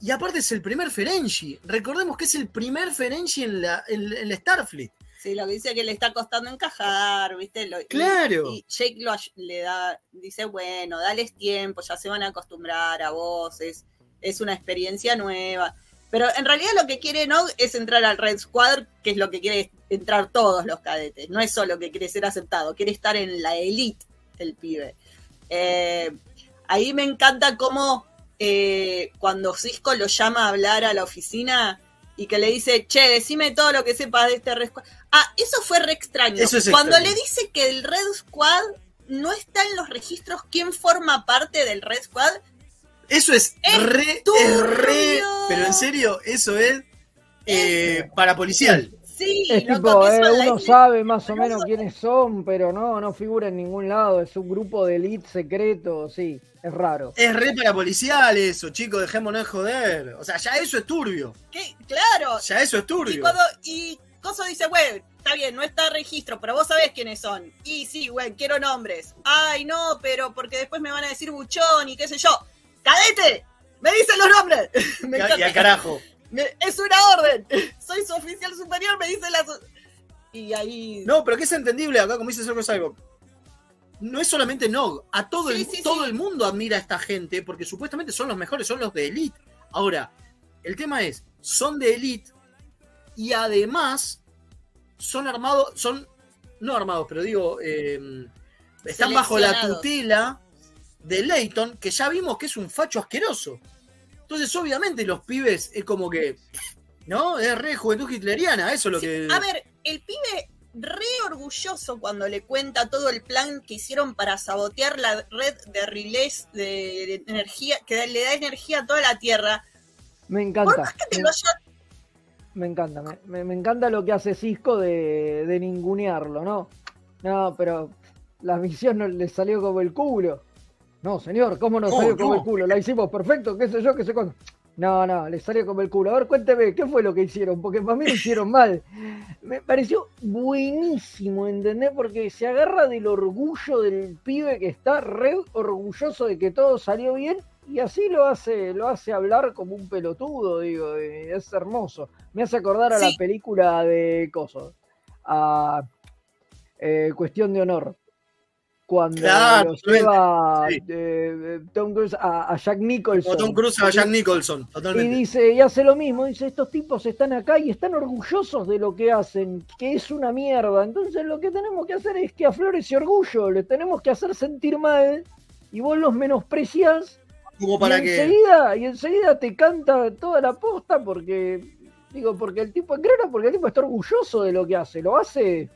y aparte es el primer Ferengi. Recordemos que es el primer Ferengi en la, en, en la Starfleet. Sí, lo que dice que le está costando encajar, ¿viste? Lo- Claro. Y, Jake lo le da, dice, bueno, dales tiempo, ya se van a acostumbrar a vos, es, es una experiencia nueva. Pero en realidad lo que quiere Nog es entrar al Red Squad, que es lo que quiere entrar todos los cadetes. No es solo que quiere ser aceptado, quiere estar en la elite el pibe. Eh, ahí me encanta cómo eh, cuando Cisco lo llama a hablar a la oficina y que le dice, che, decime todo lo que sepas de este Red Squad. Ah, eso fue re extraño. Eso es cuando extraño. le dice que el Red Squad no está en los registros, ¿quién forma parte del Red Squad? Eso es re, es re, pero en serio, eso es eh, para policial. Sí, Es loco, tipo, que eh, uno sabe más o menos quiénes son, pero no, no figura en ningún lado. Es un grupo de elite secreto, sí, es raro. Es re para policial eso, chicos, dejémonos de joder. O sea, ya eso es turbio. ¿Qué? Claro. Ya eso es Y turbio. cuando, y Coso dice, güey, está bien, no está registro, pero vos sabés quiénes son. Y sí, güey, quiero nombres. Ay, no, pero porque después me van a decir buchón y qué sé yo. ¡Cadete! ¡Me dicen los nombres! Me Y al carajo. Me- es una orden. Soy su oficial superior, me dice las. Y ahí. No, pero que es entendible acá, como dice Sergio Salvo. No es solamente Nog, a todo, el, todo el mundo admira a esta gente porque supuestamente son los mejores, son los de Elite. Ahora, el tema es, son de Elite y además son armados, son, no armados, pero digo, eh, están bajo la tutela de Leighton, que ya vimos que es un facho asqueroso. Entonces, obviamente, los pibes es como que, ¿no? Es re juventud hitleriana, eso es lo que... A ver, el pibe re orgulloso cuando le cuenta todo el plan que hicieron para sabotear la red de relés de, de energía, que le da energía a toda la Tierra. Me encanta. Que Me, lo haya- me encanta, me, me- me encanta lo que hace Cisco de, de ningunearlo, ¿no? No, pero la misión no le salió como el culo. No, señor, ¿cómo no No, salió como no. el culo? La hicimos perfecto, qué sé yo, qué sé cuándo. No, no, le salió como el culo. A ver, cuénteme, ¿qué fue lo que hicieron? Porque para mí lo hicieron mal. Me pareció buenísimo, ¿entendés? Porque se agarra del orgullo del pibe que está re orgulloso de que todo salió bien y así lo hace, lo hace hablar como un pelotudo, digo, es hermoso. Me hace acordar a la película de Coso, a eh, Cuestión de Honor. Cuando Claro, lo lleva eh, Tom Cruise a, a Jack Nicholson. Como Tom Cruise a Jack Nicholson, Y dice, y hace lo mismo, dice, estos tipos están acá y están orgullosos de lo que hacen, que es una mierda. Entonces lo que tenemos que hacer es que aflore ese orgullo, le tenemos que hacer sentir mal y vos los menosprecias Como para y que. enseguida, y enseguida te canta toda la posta porque, digo, porque el tipo, creo que porque el tipo está orgulloso de lo que hace, lo hace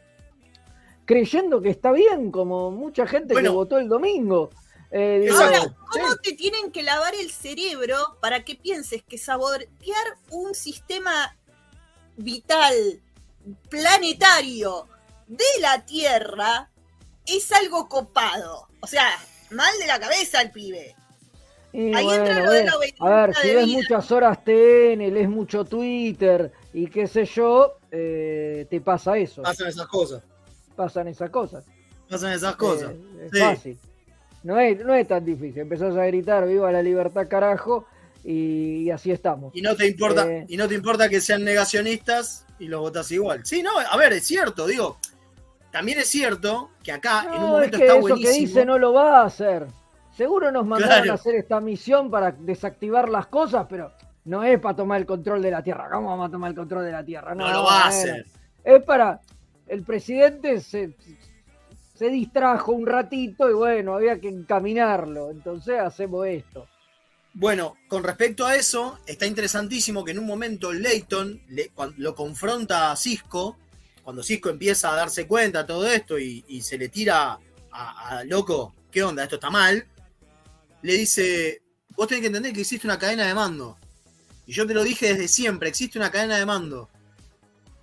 creyendo que está bien, como mucha gente que Bueno. votó el domingo. Eh, digo, Ahora, ¿cómo te tienen que lavar el cerebro para que pienses que sabotear un sistema vital, planetario de la Tierra es algo copado? O sea, mal de la cabeza el pibe. Y Ahí bueno, entra lo de bueno, la a ver, si ves vida. muchas horas TN, lees mucho Twitter y qué sé yo, eh, te pasa eso. Pasan esas cosas. Pasan esas cosas. Pasan esas cosas. Eh, es Sí. fácil. No es, no es tan difícil. Empezás a gritar, viva la libertad, carajo, y, y así estamos. Y no te importa, Eh, y no te importa que sean negacionistas y los votas igual. Sí, no, a ver, es cierto, digo. También es cierto que acá en un no, es momento que está eso buenísimo. que dice no lo va a hacer. Seguro nos mandaron Claro. a hacer esta misión para desactivar las cosas, pero no es para tomar el control de la Tierra. ¿Cómo vamos a tomar el control de la Tierra? No lo va a hacer. Es para. El presidente se, se distrajo un ratito y bueno, había que encaminarlo. Entonces hacemos esto. Bueno, con respecto a eso, está interesantísimo que en un momento Leighton le- lo confronta a Cisco, cuando Cisco empieza a darse cuenta de todo esto y, se le tira a loco, ¿qué onda? Esto está mal. Le dice, vos tenés que entender que existe una cadena de mando. Y yo te lo dije desde siempre, existe una cadena de mando.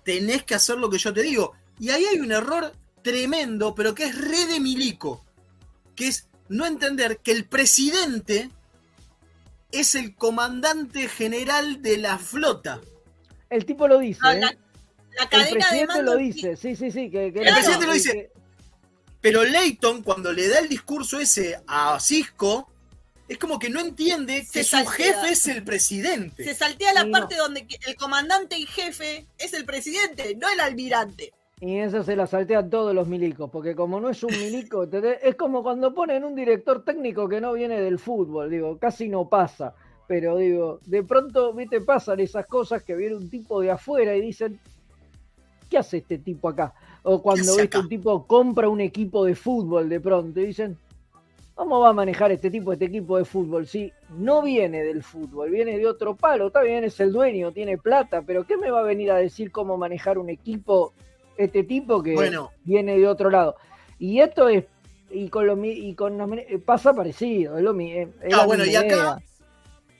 Tenés que hacer lo que yo te digo. Y ahí hay un error tremendo, pero que es re de milico, que es no entender que el presidente es el comandante general de la flota. El tipo lo dice. ¿eh? la, la el cadena de presidente mando lo dice. Sí, sí, sí. Que, que El presidente lo dice. que- Pero Leighton, cuando le da el discurso ese a Cisco, es como que no entiende que su jefe es el presidente. Se saltea la no. parte donde el comandante y jefe es el presidente, no el almirante. Y eso se la saltean todos los milicos, porque como no es un milico, es como cuando ponen un director técnico que no viene del fútbol, digo, casi no pasa. Pero digo, de pronto, viste, pasan esas cosas que viene un tipo de afuera y dicen, ¿qué hace este tipo acá? O cuando que acá? un tipo compra un equipo de fútbol de pronto y dicen, ¿cómo va a manejar este tipo este equipo de fútbol? Si no viene del fútbol, viene de otro palo, está bien, es el dueño, tiene plata, pero ¿qué me va a venir a decir cómo manejar un equipo este tipo que Bueno. viene de otro lado? Y esto es, y con, lo, y con los pasa parecido, es lo Ah, bueno, y acá,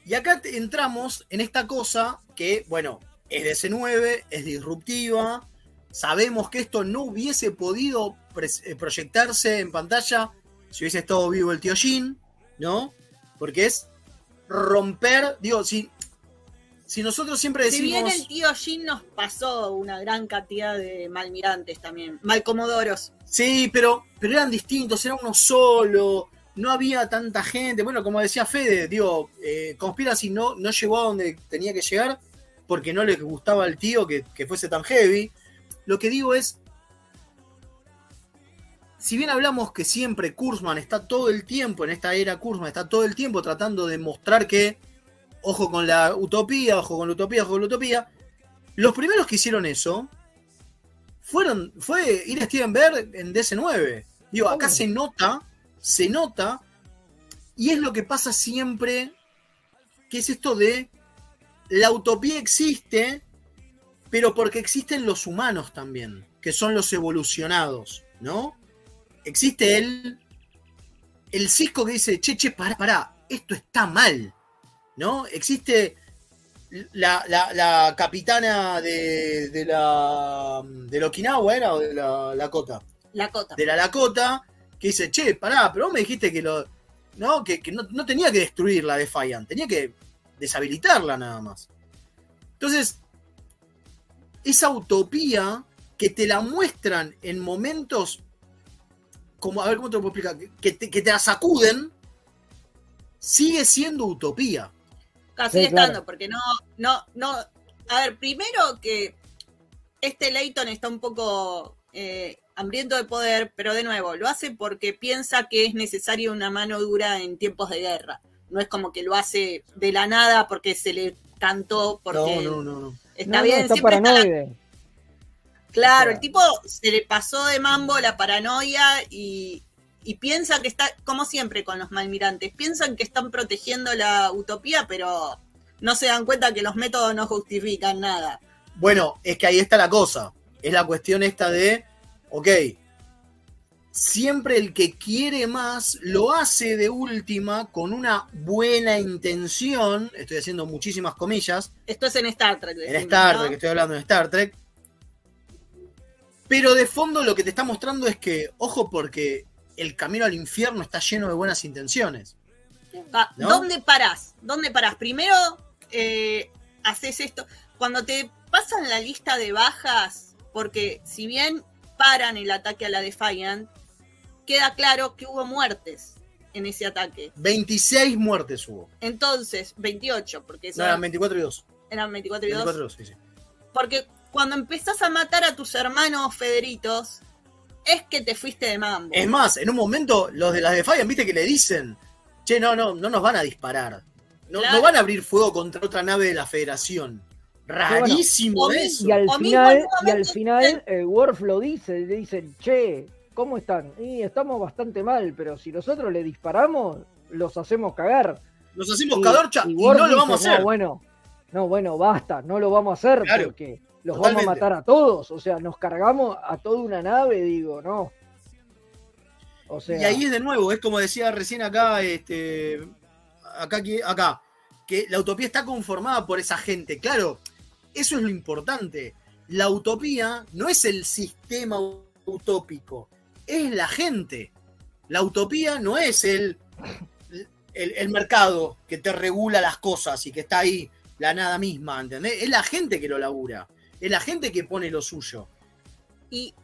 y acá entramos en esta cosa que, bueno, es de C9, es disruptiva. Sabemos que esto no hubiese podido eh, proyectarse en pantalla si hubiese estado vivo el tío Jin, ¿no? Porque es romper, digo, si, si nosotros siempre Si bien decimos... el tío Jin nos pasó una gran cantidad de malmirantes también, malcomodoros. Sí, pero, pero eran distintos, era uno solo, no había tanta gente. Bueno, como decía Fede, digo, eh, Conspiracy no, no llegó a donde tenía que llegar porque no le gustaba al tío que, que fuese tan heavy. Lo que digo es, si bien hablamos que siempre Kurzman está todo el tiempo, en esta era Kurzman, está todo el tiempo tratando de mostrar que, ojo con la utopía, ojo con la utopía, ojo con la utopía, los primeros que hicieron eso fueron, fue ir a Steven Bear en DC9. Digo, acá se nota, se nota, y es lo que pasa siempre, que es esto de la utopía existe, pero porque existen los humanos también, que son los evolucionados, ¿no? Existe el, el cisco que dice, che, che, pará, pará, esto está mal, ¿no? Existe la, la- la capitana de, de la de la Okinawa, ¿era? O de la Lakota. Lakota. De la Lakota, que dice, che, pará, pero vos me dijiste que lo. ¿no? Que, que no, no tenía que destruir la Defiant, tenía que deshabilitarla nada más. Entonces, esa utopía que te la muestran en momentos como, a ver cómo te lo puedo explicar, que te, que te la sacuden, sigue siendo utopía. Casi estando, porque no, no, no. A ver, primero que este Leighton está un poco eh, hambriento de poder, pero de nuevo, lo hace porque piensa que es necesaria una mano dura en tiempos de guerra. No es como que lo hace de la nada porque se le cantó, porque No, no, no, no. está No, bien, no, está siempre está la- paranoide. Claro, el tipo se le pasó de mambo la paranoia y, y piensa que está, como siempre con los malmirantes, piensan que están protegiendo la utopía, pero no se dan cuenta que los métodos no justifican nada. Bueno, es que ahí está la cosa. Es la cuestión esta de, ok, siempre el que quiere más lo hace de última con una buena intención. Estoy haciendo muchísimas comillas. Esto es en Star Trek. En Star ¿no? Trek, estoy hablando de Star Trek. Pero de fondo lo que te está mostrando es que, ojo, porque el camino al infierno está lleno de buenas intenciones. ¿No? ¿Dónde parás? ¿Dónde parás? Primero eh, haces esto. Cuando te pasan la lista de bajas, porque si bien paran el ataque a la Defiant, queda claro que hubo muertes en ese ataque. 26 muertes hubo. Entonces, 28, porque No, eran 24 y 2. eran 24 y 2. 24 y 2, sí, sí. Porque cuando empezás a matar a tus hermanos Federitos, es que te fuiste de mambo. Es más, en un momento los de las Defiant, viste que le dicen, che, no, no, no nos van a disparar. No, Claro. no van a abrir fuego contra otra nave de la Federación. Rarísimo Bueno, eso. Y al O final, y al final eh, Worf lo dice, le dicen, che, ¿cómo están? Y estamos bastante mal, pero si nosotros le disparamos, los hacemos cagar. Nos hacemos Y- cadorcha y, no lo vamos a hacer. No, bueno, no, bueno, basta, no lo vamos a hacer Claro, porque los totalmente. vamos a matar a todos. O sea, nos cargamos a toda una nave, digo, no. O sea, Y ahí es de nuevo, es como decía recién acá, este, acá, acá, que la utopía está conformada por esa gente. Claro, eso es lo importante. La utopía no es el sistema utópico, es la gente. La utopía no es el, el, el mercado que te regula las cosas y que está ahí la nada misma, ¿entendés? Es la gente que lo labura, es la gente que pone lo suyo. Y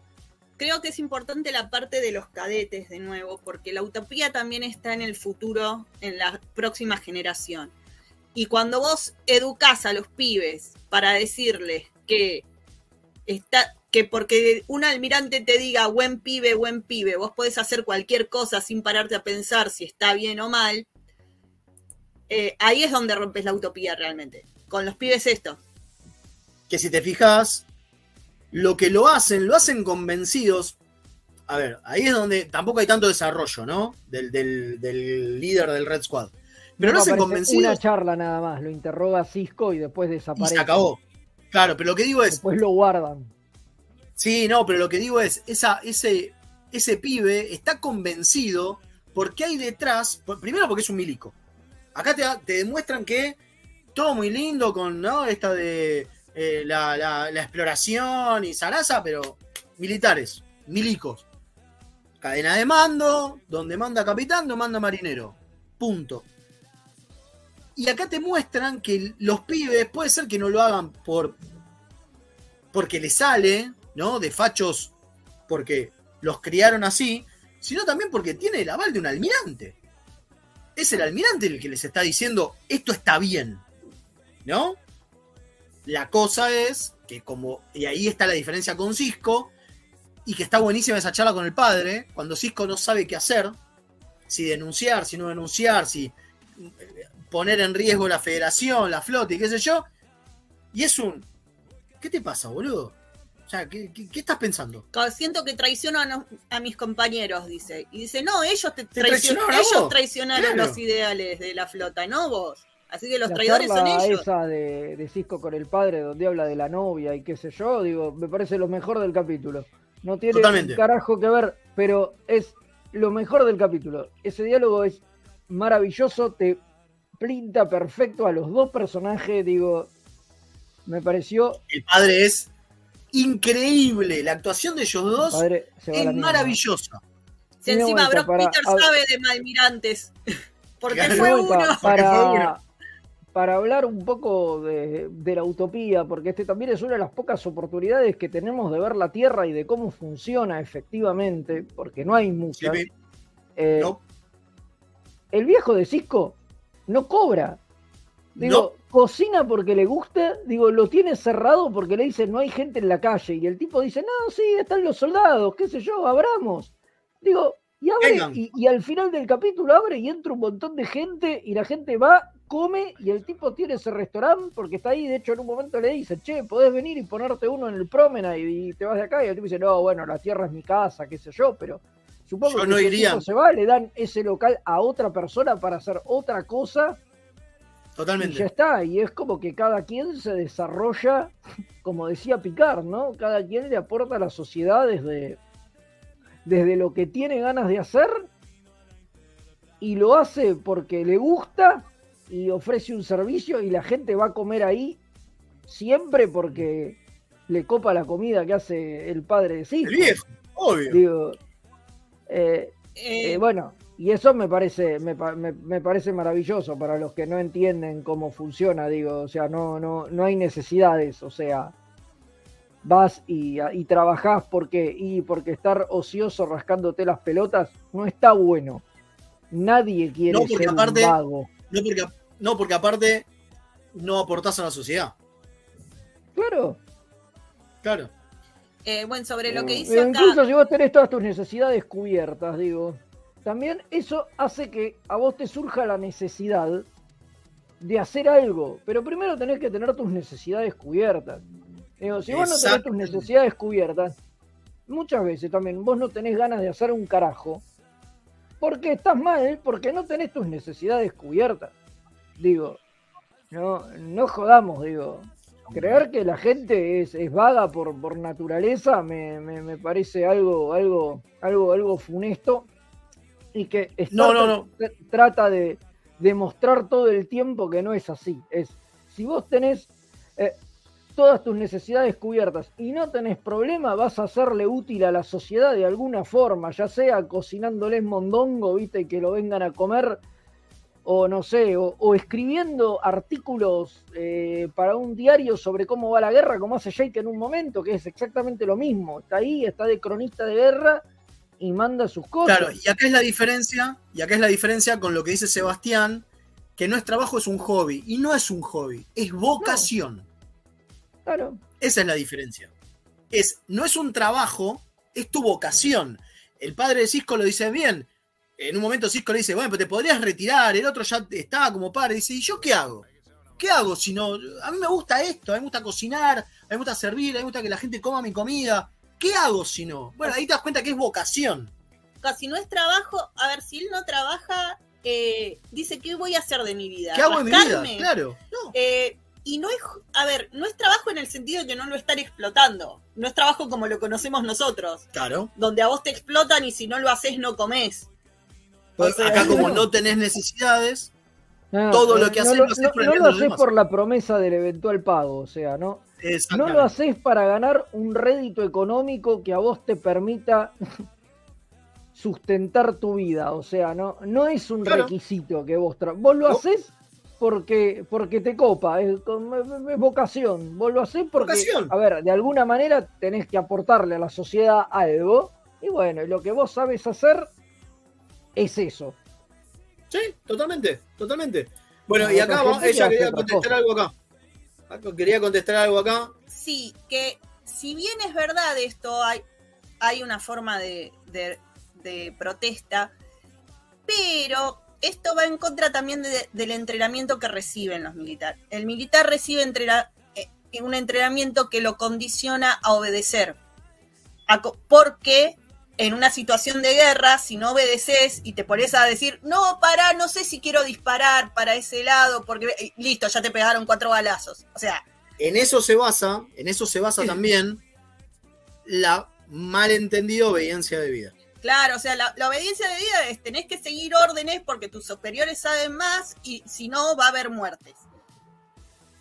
creo que es importante la parte de los cadetes de nuevo, porque la utopía también está en el futuro, en la próxima generación. Y cuando vos educás a los pibes para decirles que está que porque un almirante te diga buen pibe, buen pibe, vos podés hacer cualquier cosa sin pararte a pensar si está bien o mal, eh, ahí es donde rompes la utopía realmente. Con los pibes esto. Que si te fijas, lo que lo hacen, lo hacen convencidos. A ver, ahí es donde tampoco hay tanto desarrollo, ¿no? Del, del- del líder del Red Squad. Pero lo no hacen aparece convencidos Una charla nada más, lo interroga Cisco y después y desaparece. se acabó. Claro, pero lo que digo es. Después lo guardan. Sí, no, pero lo que digo es, esa, ese, ese pibe está convencido porque hay detrás, primero porque es un milico. Acá te, te demuestran que todo muy lindo con ¿no? esta de eh, la, exploración y zaraza, pero militares, milicos. Cadena de mando, donde manda capitán, donde manda marinero. Punto. Y acá te muestran que los pibes puede ser que no lo hagan por porque les sale, ¿no? De fachos porque los criaron así, sino también porque tiene el aval de un almirante. Es el almirante el que les está diciendo esto está bien, ¿no? La cosa es que como, y ahí está la diferencia con Cisco, y que está buenísima esa charla con el padre, cuando Cisco no sabe qué hacer, si denunciar, si no denunciar, si eh, poner en riesgo la federación, la flota y qué sé yo, y es un, ¿qué te pasa, boludo? O sea, ¿qué, qué- qué estás pensando? Siento que traiciono a, no- a mis compañeros, dice. Y dice, no, ellos te, Te traicion- traicionaron ellos traicionaron Claro. los ideales de la flota, no vos. Así que los la traidores son ellos. esa de, de Cisco con el padre, donde habla de la novia y qué sé yo, digo, me parece lo mejor del capítulo. No tiene Totalmente. carajo que ver, pero es lo mejor del capítulo. Ese diálogo es maravilloso, te pinta perfecto a los dos personajes, digo, me pareció El padre es increíble. La actuación de ellos dos es maravillosa. Si encima Brock para- Peter sabe de malmirantes. Porque Claro. fue uno. Porque fue para, uno. Para hablar un poco de, de la utopía, porque este también es una de las pocas oportunidades que tenemos de ver la Tierra y de cómo funciona efectivamente, porque no hay muchas. Sí, Eh, El viejo de Cisco no cobra. Digo, cocina porque le gusta, digo, lo tiene cerrado porque le dicen no hay gente en la calle. Y el tipo dice, no, sí, están los soldados, qué sé yo, abramos. Digo, y abre, y al final del capítulo abre y entra un montón de gente y la gente va, come y el tipo tiene ese restaurante porque está ahí. De hecho, en un momento le dicen, che, podés venir y ponerte uno en el Promenade y te vas de acá. Y el tipo dice, no, bueno, la tierra es mi casa, qué sé yo, pero supongo Yo que no ese iría. tipo se va, le dan ese local a otra persona para hacer otra cosa. Y ya Totalmente. está, y es como que cada quien se desarrolla, como decía Picard, ¿no? Cada quien le aporta a la sociedad desde, desde lo que tiene ganas de hacer y lo hace porque le gusta y ofrece un servicio y la gente va a comer ahí siempre porque le copa la comida que hace el padre de viejo, obvio. Digo, eh, eh, bueno, y eso me parece, me, me- me parece maravilloso para los que no entienden cómo funciona, digo, o sea, no, no, no hay necesidades, o sea, vas y, y trabajás porque, y porque estar ocioso rascándote las pelotas no está bueno. Nadie quiere No, porque ser aparte- un vago. No porque, no, porque aparte no aportás a la sociedad. Claro. Claro. Eh, bueno, sobre lo que Eh, dice acá. Incluso si vos tenés todas tus necesidades cubiertas, digo, también eso hace que a vos te surja la necesidad de hacer algo, pero primero tenés que tener tus necesidades cubiertas. Digo, si vos no tenés tus necesidades cubiertas, muchas veces también vos no tenés ganas de hacer un carajo, porque estás mal, porque no tenés tus necesidades cubiertas. Digo, no, no jodamos, digo. Creer que la gente es, es vaga por, por naturaleza me, me- me parece algo, algo, algo, algo funesto y que No, no, tr- trata de demostrar todo el tiempo que no es así. Es si vos tenés eh, todas tus necesidades cubiertas y no tenés problema, vas a hacerle útil a la sociedad de alguna forma, ya sea cocinándoles mondongo, viste, y que lo vengan a comer, o no sé, o, o escribiendo artículos eh, para un diario sobre cómo va la guerra, como hace Jake en un momento, que es exactamente lo mismo. Está ahí, está de cronista de guerra y manda sus cosas. Claro, y acá es la diferencia, y acá es la diferencia con lo que dice Sebastián, que no es trabajo, es un hobby. Y no es un hobby, es vocación. Claro. Esa es la diferencia. Es, no es un trabajo, es tu vocación. El padre de Cisco lo dice bien. En un momento Cisco le dice, bueno, pero te podrías retirar. El otro ya estaba como padre. Dice, ¿y yo qué hago? ¿Qué hago si no? A mí me gusta esto, a mí me gusta cocinar, a mí me gusta servir, a mí me gusta que la gente coma mi comida. ¿Qué hago si no? Bueno, ahí te das cuenta que es vocación. Si no es trabajo, a ver, si él no trabaja, eh, dice, ¿qué voy a hacer de mi vida? ¿Qué hago en mi vida? Claro. Eh, y no es, a ver, no es trabajo en el sentido de que no lo están explotando. No es trabajo como lo conocemos nosotros, Claro. donde a vos te explotan y si no lo haces no comés. Pues sea, acá como no. tenés necesidades, No, todo lo eh, que no haces lo, lo haces no- no lo haces por la promesa del eventual pago, o sea, no, no lo haces para ganar un rédito económico que a vos te permita sustentar tu vida, o sea, no, no es un Claro. requisito que vos tra- vos lo haces porque porque te copa, es, con- es- es vocación, vos lo haces porque, Vocación. a ver, de alguna manera tenés que aportarle a la sociedad algo, y bueno, lo que vos sabes hacer es eso. Sí, totalmente, totalmente. Bueno, y acá va- gente que ella quería contestar algo acá. Quería contestar algo acá. Sí, que si bien es verdad esto, hay, hay una forma de, de- de protesta, pero esto va en contra también de- del entrenamiento que reciben los militares. El militar recibe entrena- eh, un entrenamiento que lo condiciona a obedecer. A porque en una situación de guerra, si no obedeces y te pones a decir, no, para, no sé si quiero disparar para ese lado, porque eh, listo, ya te pegaron cuatro balazos. O sea, En eso se basa, en eso se basa también la malentendida obediencia de vida. Claro, o sea, la, la obediencia de vida es tenés que seguir órdenes porque tus superiores saben más y si no va a haber muertes.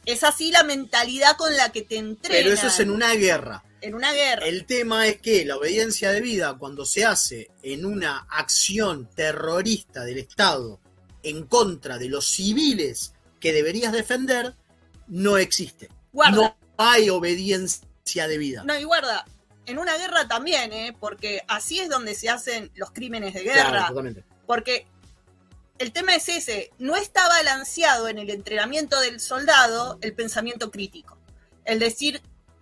Es así la mentalidad con la que te entrenan. Pero eso es en una guerra. En una guerra. El tema es que la obediencia de vida, cuando se hace en una acción terrorista del Estado en contra de los civiles que deberías defender no existe. Guarda. No hay obediencia debida. No, y guarda, en una guerra también, ¿eh? Porque así es donde se hacen los crímenes de guerra. Claro. Porque el tema es ese, no está balanceado en el entrenamiento del soldado el pensamiento crítico. El decir,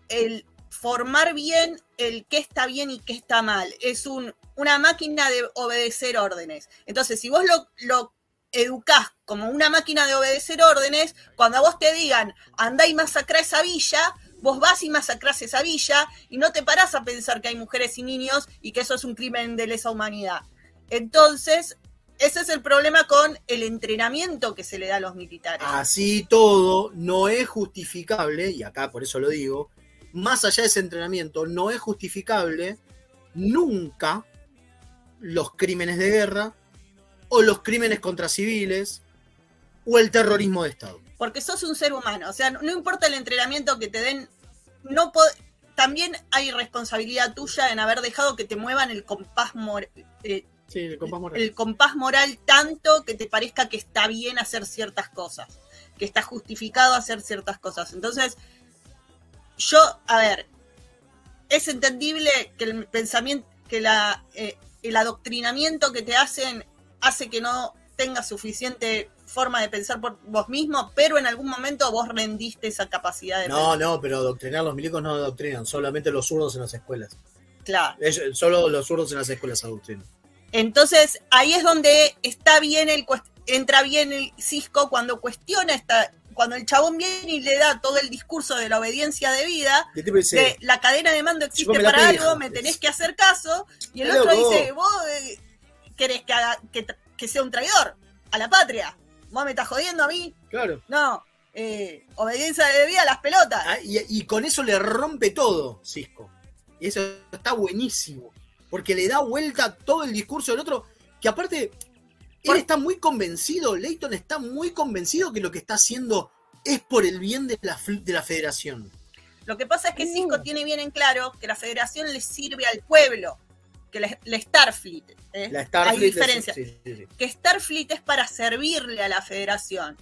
el formar bien el qué está bien y qué está mal. Es un, una máquina de obedecer órdenes. Entonces, si vos lo, lo educás como una máquina de obedecer órdenes, cuando a vos te digan, andá y masacrá esa villa, vos vas y masacrás esa villa y no te parás a pensar que hay mujeres y niños y que eso es un crimen de lesa humanidad. Entonces, ese es el problema con el entrenamiento que se le da a los militares. Así todo no es justificable, y acá por eso lo digo, más allá de ese entrenamiento, no es justificable nunca los crímenes de guerra o los crímenes contra civiles o el terrorismo de Estado. Porque sos un ser humano, o sea, no, no importa el entrenamiento que te den, no también hay responsabilidad tuya en haber dejado que te muevan el compás moral. Sí, el compás moral. el compás moral tanto que te parezca que está bien hacer ciertas cosas, que está justificado hacer ciertas cosas. Entonces, yo, a ver, es entendible que el pensamiento, que la, eh, el adoctrinamiento que te hacen hace que no tengas suficiente forma de pensar por vos mismo, pero en algún momento vos rendiste esa capacidad de No, no, pero adoctrinar los milicos no adoctrinan, solamente los zurdos en las escuelas. Claro. Ellos- solo los zurdos en las escuelas adoctrinan. Entonces, ahí es donde está bien el entra bien el Cisco cuando cuestiona esta, cuando el chabón viene y le da todo el discurso de la obediencia de vida, Y el tipo dice, de la cadena de mando existe para algo, me tenés que hacer caso, y el otro dice, vos eh, querés que, haga, que, que sea un traidor a la patria, vos me estás jodiendo a mí, claro. no, eh, obediencia de vida a las pelotas. Ah, y, y con eso le rompe todo, Cisco. Y eso está buenísimo. Porque le da vuelta todo el discurso del otro. Que aparte, él está muy convencido, Leighton está muy convencido que lo que está haciendo es por el bien de la, fl- de la federación. Lo que pasa es que Cisco tiene bien en claro que la federación le sirve al pueblo, que la, la Starfleet, ¿eh? La Starfleet hay es- diferencia, sí, sí, sí. que Starfleet es para servirle a la federación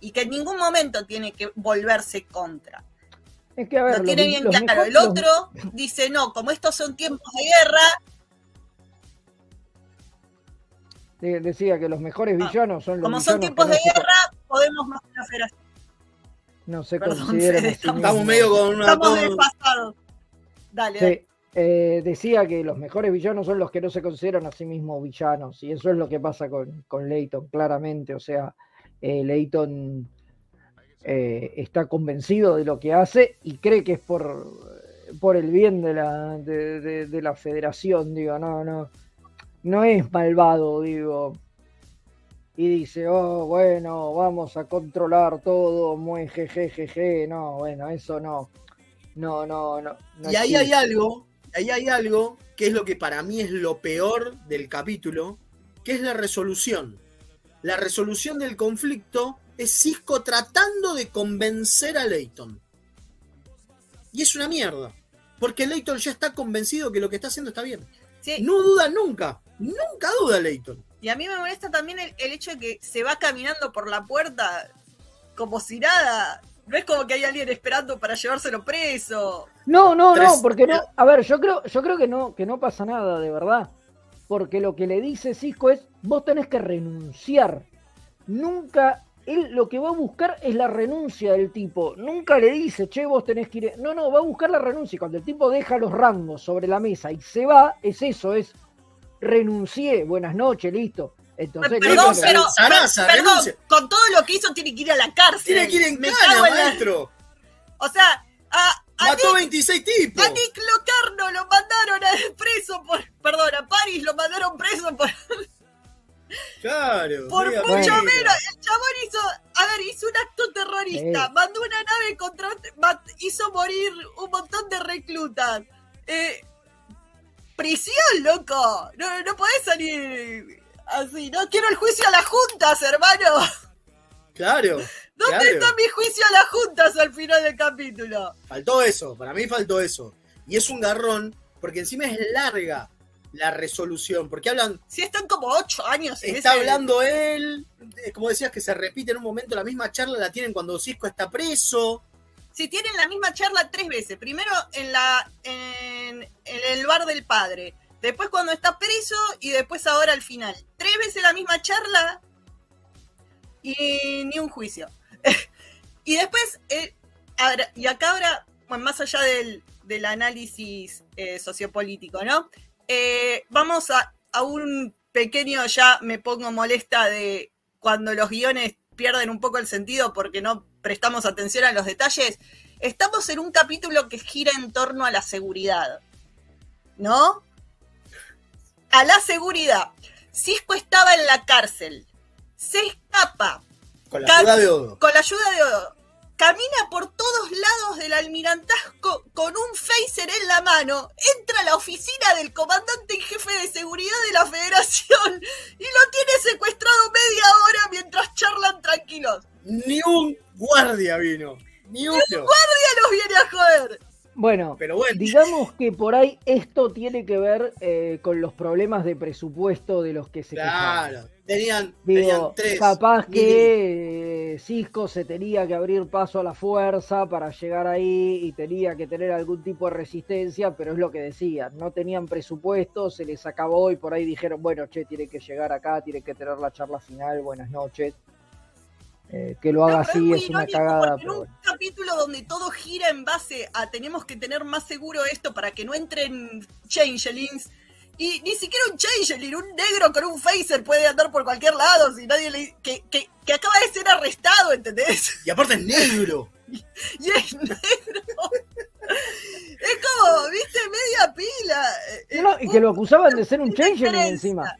y que en ningún momento tiene que volverse contra. Es que a ver, Lo tiene los- bien los claro. mejor- El los- otro dice, no, como estos son tiempos de guerra, de- decía que los mejores villanos son los Ah, como son tiempos que de se guerra, podemos más federación. no se Perdón, consideran Fede, a sí estamos- medio con una. Estamos desfasados. Dale, Sí, dale. eh, decía que los mejores villanos son los que no se consideran a sí mismos villanos, y eso es lo que pasa con, con Leighton, claramente. O sea, eh, Leighton eh, está convencido de lo que hace y cree que es por, por el bien de la, de, de- de la federación, digo, no, no, no es malvado, digo. Y dice, oh, bueno, vamos a controlar todo, muy jejejeje, no, bueno, eso no, no, no, no. no Y ahí hay algo, ahí hay algo que es lo que para mí es lo peor del capítulo, que es la resolución. La resolución del conflicto es Cisco tratando de convencer a Leighton. Y es una mierda. Porque Leighton ya está convencido que lo que está haciendo está bien. Sí. No duda nunca. Nunca duda Leighton. Y a mí me molesta también el, el hecho de que se va caminando por la puerta como si nada. No es como que hay alguien esperando para llevárselo preso. No, no, no, porque no. A ver, yo creo, yo creo que no, que no pasa nada, de verdad. Porque lo que le dice Cisco es, vos tenés que renunciar. Nunca, él lo que va a buscar es la renuncia del tipo. Nunca le dice, che, vos tenés que ir. No, no, va a buscar la renuncia. Y cuando el tipo deja los rangos sobre la mesa y se va, es eso, es renuncié, buenas noches, listo. Entonces, Perdón, pero, Sarasa, perdón, renuncia. con todo lo que hizo tiene que ir a la cárcel. Tiene que ir en Me cana, cago en la- maestro. O sea, a, a Mató Nick- 26 tipos. A Nick Locarno lo mandaron a preso por. Perdón, a Paris lo mandaron preso por, Claro. por mucho bueno. menos. El chabón hizo. A ver, hizo un acto terrorista. Sí. Mandó una nave contra. hizo morir un montón de reclutas. Eh, prisión, loco. No, no podés salir así. No quiero el juicio a las juntas, hermano. Claro. ¿Dónde claro. está mi juicio a las juntas al final del capítulo? Faltó eso, para mí faltó eso. Y es un garrón, porque encima es larga. La resolución, porque hablan, Sí, están como ocho años. en está ese- hablando él, eh, como decías que se repite en un momento la misma charla, la tienen cuando Cisco está preso. Si tienen la misma charla tres veces. Primero en la en, en el bar del padre. Después cuando está preso y después ahora al final. Tres veces la misma charla y ni un juicio. y después, eh, ahora- y acá ahora, bueno, más allá del, del análisis eh, sociopolítico, ¿no? Eh, vamos a, a un pequeño, ya me pongo molesta de cuando los guiones pierden un poco el sentido porque no prestamos atención a los detalles. Estamos en un capítulo que gira en torno a la seguridad, ¿no? A la seguridad. Cisco estaba en la cárcel, se escapa, Con la ayuda de Odo. con la ayuda de Odo. Camina por del almirantazgo con un phaser en la mano. Entra a la oficina del comandante en jefe de seguridad de la federación y lo tiene secuestrado media hora mientras charlan tranquilos. Ni un guardia vino. Ni uno. ¡El guardia los viene a joder! Bueno, Pero bueno. digamos que por ahí esto tiene que ver eh, con los problemas de presupuesto de los que se. Claro. Tenían Digo, tres. capaz que eh, Cisco se tenía que abrir paso a la fuerza para llegar ahí y tenía que tener algún tipo de resistencia, pero es lo que decían, no tenían presupuesto, se les acabó y por ahí dijeron, bueno, che, tiene que llegar acá, tiene que tener la charla final, buenas noches. Eh, que lo haga así es una cagada, en pero un capítulo donde todo gira en base a tenemos que tener más seguro esto para que no entren changelings. Y ni siquiera un changeling, un negro con un phaser puede andar por cualquier lado si nadie le. que, que, que acaba de ser arrestado, ¿entendés? Y aparte es negro. Y es negro. Es como, viste, media pila. No, no, y que lo acusaban de ser un changeling encima.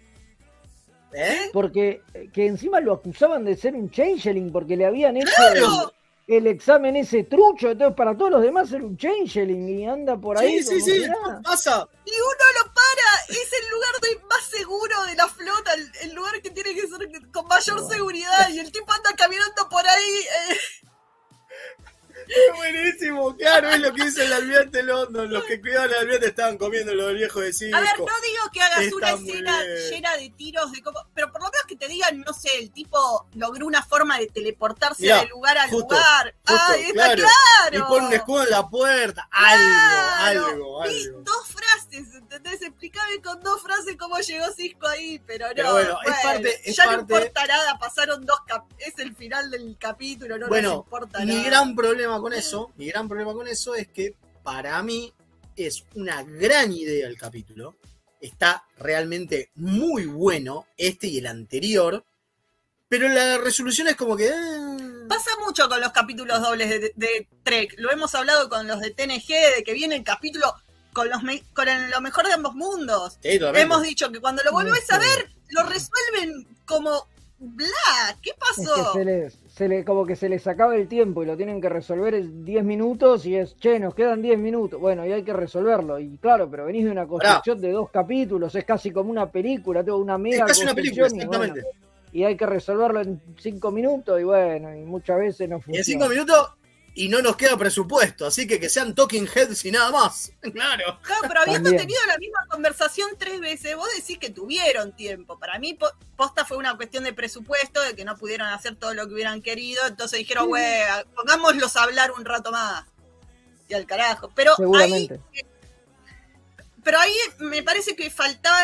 ¿Eh? Porque eh, que encima lo acusaban de ser un changeling porque le habían hecho ¡Claro! El, examen ese trucho, entonces para todos los demás era un changeling y anda por ahí. Sí, sí, sí. nada. Pasa. Y uno lo para, es el lugar de- más seguro de la flota, el, el lugar que tiene que ser con mayor seguridad, y el tipo anda caminando por ahí. eh, buenísimo, claro, es lo que dice el almirante London. Los que cuidaban al almirante estaban comiendo los viejos de Cisco. A ver, no digo que hagas Está una escena bien. llena de tiros, de cómo- pero por lo menos que te digan, no sé, el tipo logró una forma de teleportarse Mirá, de lugar a justo, lugar. justo, ¡Ay, está claro. claro! Y pone un escudo en la puerta. Algo, Claro. algo, algo. dos frases, ¿entendés? Explícame con dos frases cómo llegó Cisco ahí, pero no. Pero bueno, es parte- es ya no importa nada, pasaron dos cap es el final del capítulo, no nos importa mi nada. gran problema con eso, mi gran problema con eso es que para mí es una gran idea el capítulo. Está realmente muy bueno, este y el anterior. Pero la resolución es como que. eh, Pasa mucho con los capítulos dobles de, de Trek. Lo hemos hablado con los de TNG, de que viene el capítulo con, los me- con el- lo mejor de ambos mundos. Sí. Hemos dicho que cuando lo volvés a ver, lo resuelven como bla. ¿Qué Es que pasó? se les, se le, como que se les acaba el tiempo y lo tienen que resolver en 10 minutos y es, che, nos quedan 10 minutos. Bueno, y hay que resolverlo. Y claro, pero venís de una construcción de dos capítulos, es casi como una película, tengo una mega casi una película, y, bueno, exactamente. y hay que resolverlo en 5 minutos y bueno, y muchas veces no Y funciona. en cinco minutos y no nos queda presupuesto. Así que que sean talking heads y nada más. Claro. Claro, pero habiendo También. tenido la misma conversación tres veces, vos decís que tuvieron tiempo. Para mí, po- posta fue una cuestión de presupuesto, de que no pudieron hacer todo lo que hubieran querido. Entonces dijeron, güey, pongámoslos a hablar un rato más. Y al carajo. Pero ahí, pero ahí me parece que faltaba.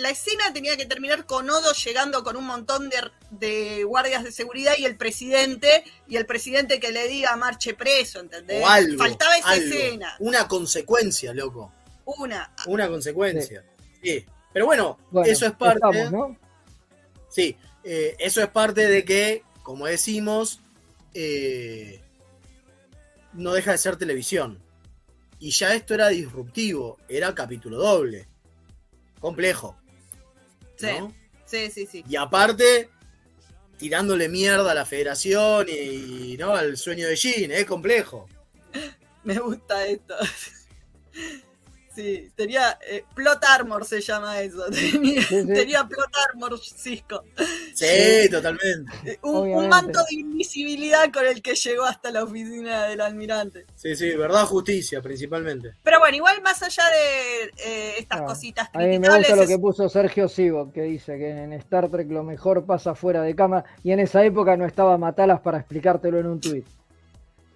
La escena tenía que terminar con Odo llegando con un montón de, de guardias de seguridad y el presidente, y el presidente que le diga marche preso, ¿entendés? O algo. Faltaba esa algo. escena. Una consecuencia, loco. Una. Una consecuencia. Sí. Pero bueno, Bueno, eso es parte. estamos, ¿no? Sí, eh, eso es parte de que, como decimos, eh, no deja de ser televisión. Y ya esto era disruptivo, era capítulo doble. Complejo. Sí, ¿no? sí, sí, sí. Y aparte, tirándole mierda a la federación y, ¿no? al sueño de Jean, es complejo. Me gusta esto. Sí, tenía eh, plot armor se llama eso. Tenía, Sí, sí. tenía plot armor Cisco. Sí, totalmente. Un, un manto de invisibilidad con el que llegó hasta la oficina del almirante. Sí, sí, verdad, justicia, principalmente. Pero bueno, igual más allá de eh, estas Ah, cositas A mí me gusta lo es- que puso Sergio Sivo, que dice que en Star Trek lo mejor pasa fuera de cama y en esa época no estaba Matalas para explicártelo en un tuit.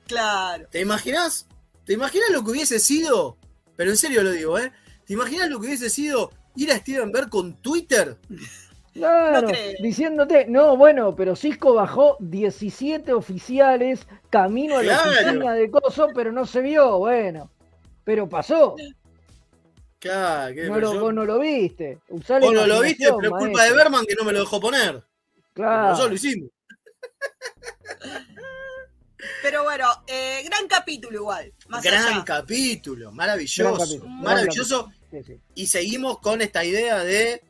claro. ¿Te imaginas? ¿Te imaginas lo que hubiese sido? Pero en serio lo digo, ¿eh? ¿Te imaginas lo que hubiese sido ir a Steven Bear con Twitter? Claro, diciéndote, no, bueno, pero Cisco bajó 17 oficiales camino a la Claro. oficina de Coso, pero no se vio, bueno. Pero pasó, Claro, que no lo, vos no lo viste. Usá vos no lo viste, pero es culpa maestro. de Berman que no me lo dejó poner. Claro. Nosotros lo hicimos. Pero bueno, eh, gran capítulo igual. Más Gran allá. capítulo, maravilloso, Gran capítulo, gran maravilloso. Sí, sí. Y seguimos con esta idea de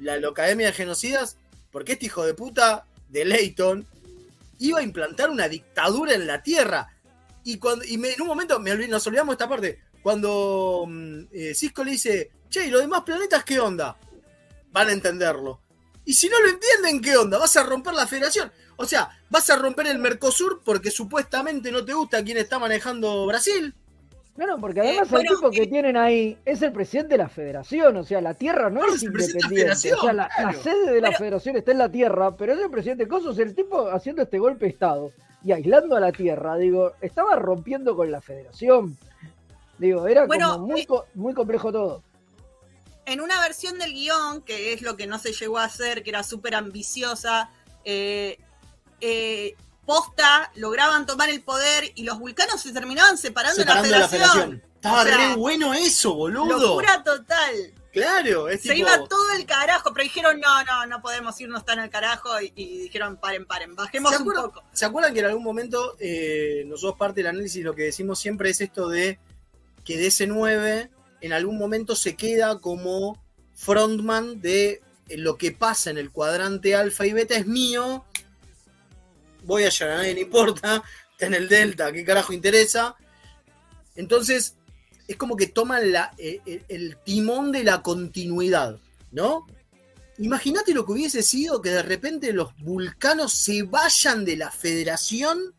la Locademia de Genocidas, porque este hijo de puta de Leighton iba a implantar una dictadura en la Tierra. Y, cuando, y me- en un momento me olvidé- nos olvidamos de esta parte. Cuando mm, eh, Cisco le dice, che, ¿y los demás planetas qué onda? Van a entenderlo. Y si no lo entienden, ¿qué onda? Vas a romper la federación. O sea, vas a romper el Mercosur porque supuestamente no te gusta quién está manejando Brasil. No, no, porque además Eh, bueno, el tipo que tienen ahí es el presidente de la federación, o sea, la Tierra no es independiente. O sea, la, sede de la Pero- federación está en la Tierra, pero es el presidente Coso, es el tipo haciendo este golpe de Estado y aislando a la Tierra. Digo, estaba rompiendo con la federación. Digo, era Bueno, como muy, eh, co- muy complejo todo. En una versión del guion, que es lo que no se llegó a hacer, que era súper ambiciosa, eh, eh, posta, lograban tomar el poder y los vulcanos se terminaban separando, Separando de la federación. Estaba O sea, re bueno eso, boludo. Locura total. Claro, es Se tipo. iba todo el carajo, pero dijeron, no, no, no podemos irnos tan al carajo y, y dijeron, paren, paren, bajemos ¿Se un acuerdan, poco. ¿Se acuerdan que en algún momento eh, nosotros parte del análisis lo que decimos siempre es esto de que DC9 en algún momento se queda como frontman de lo que pasa en el cuadrante alfa y beta es mío? Voy a a nadie le importa, está en el delta, ¿qué carajo interesa? Entonces, es como que toman la, eh, el, el timón de la continuidad, ¿no? Imagínate lo que hubiese sido que de repente los vulcanos se vayan de la federación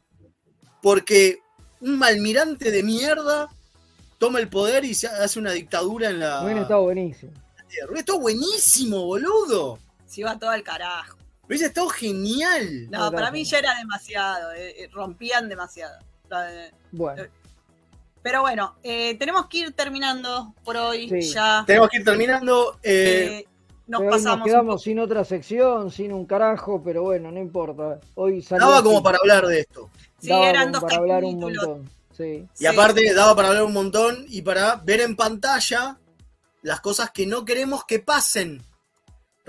porque un almirante de mierda toma el poder y se hace una dictadura en la Bueno, estaba buenísimo. Tierra. Esto es buenísimo, boludo. Se iba todo al carajo. Hubiese estado genial. No, para mí ya era demasiado, eh, eh, rompían demasiado. Eh, Bueno, Pero bueno, eh, tenemos que ir terminando por hoy. Sí. Ya Tenemos que ir terminando. eh, eh, nos pero pasamos. nos quedamos sin otra sección, sin un carajo, pero bueno, no importa. Hoy salió daba como así. para hablar de esto. Sí, Daba eran como dos para hablar un montón. Sí. Y aparte daba para hablar un montón y para ver en pantalla las cosas que no queremos que pasen.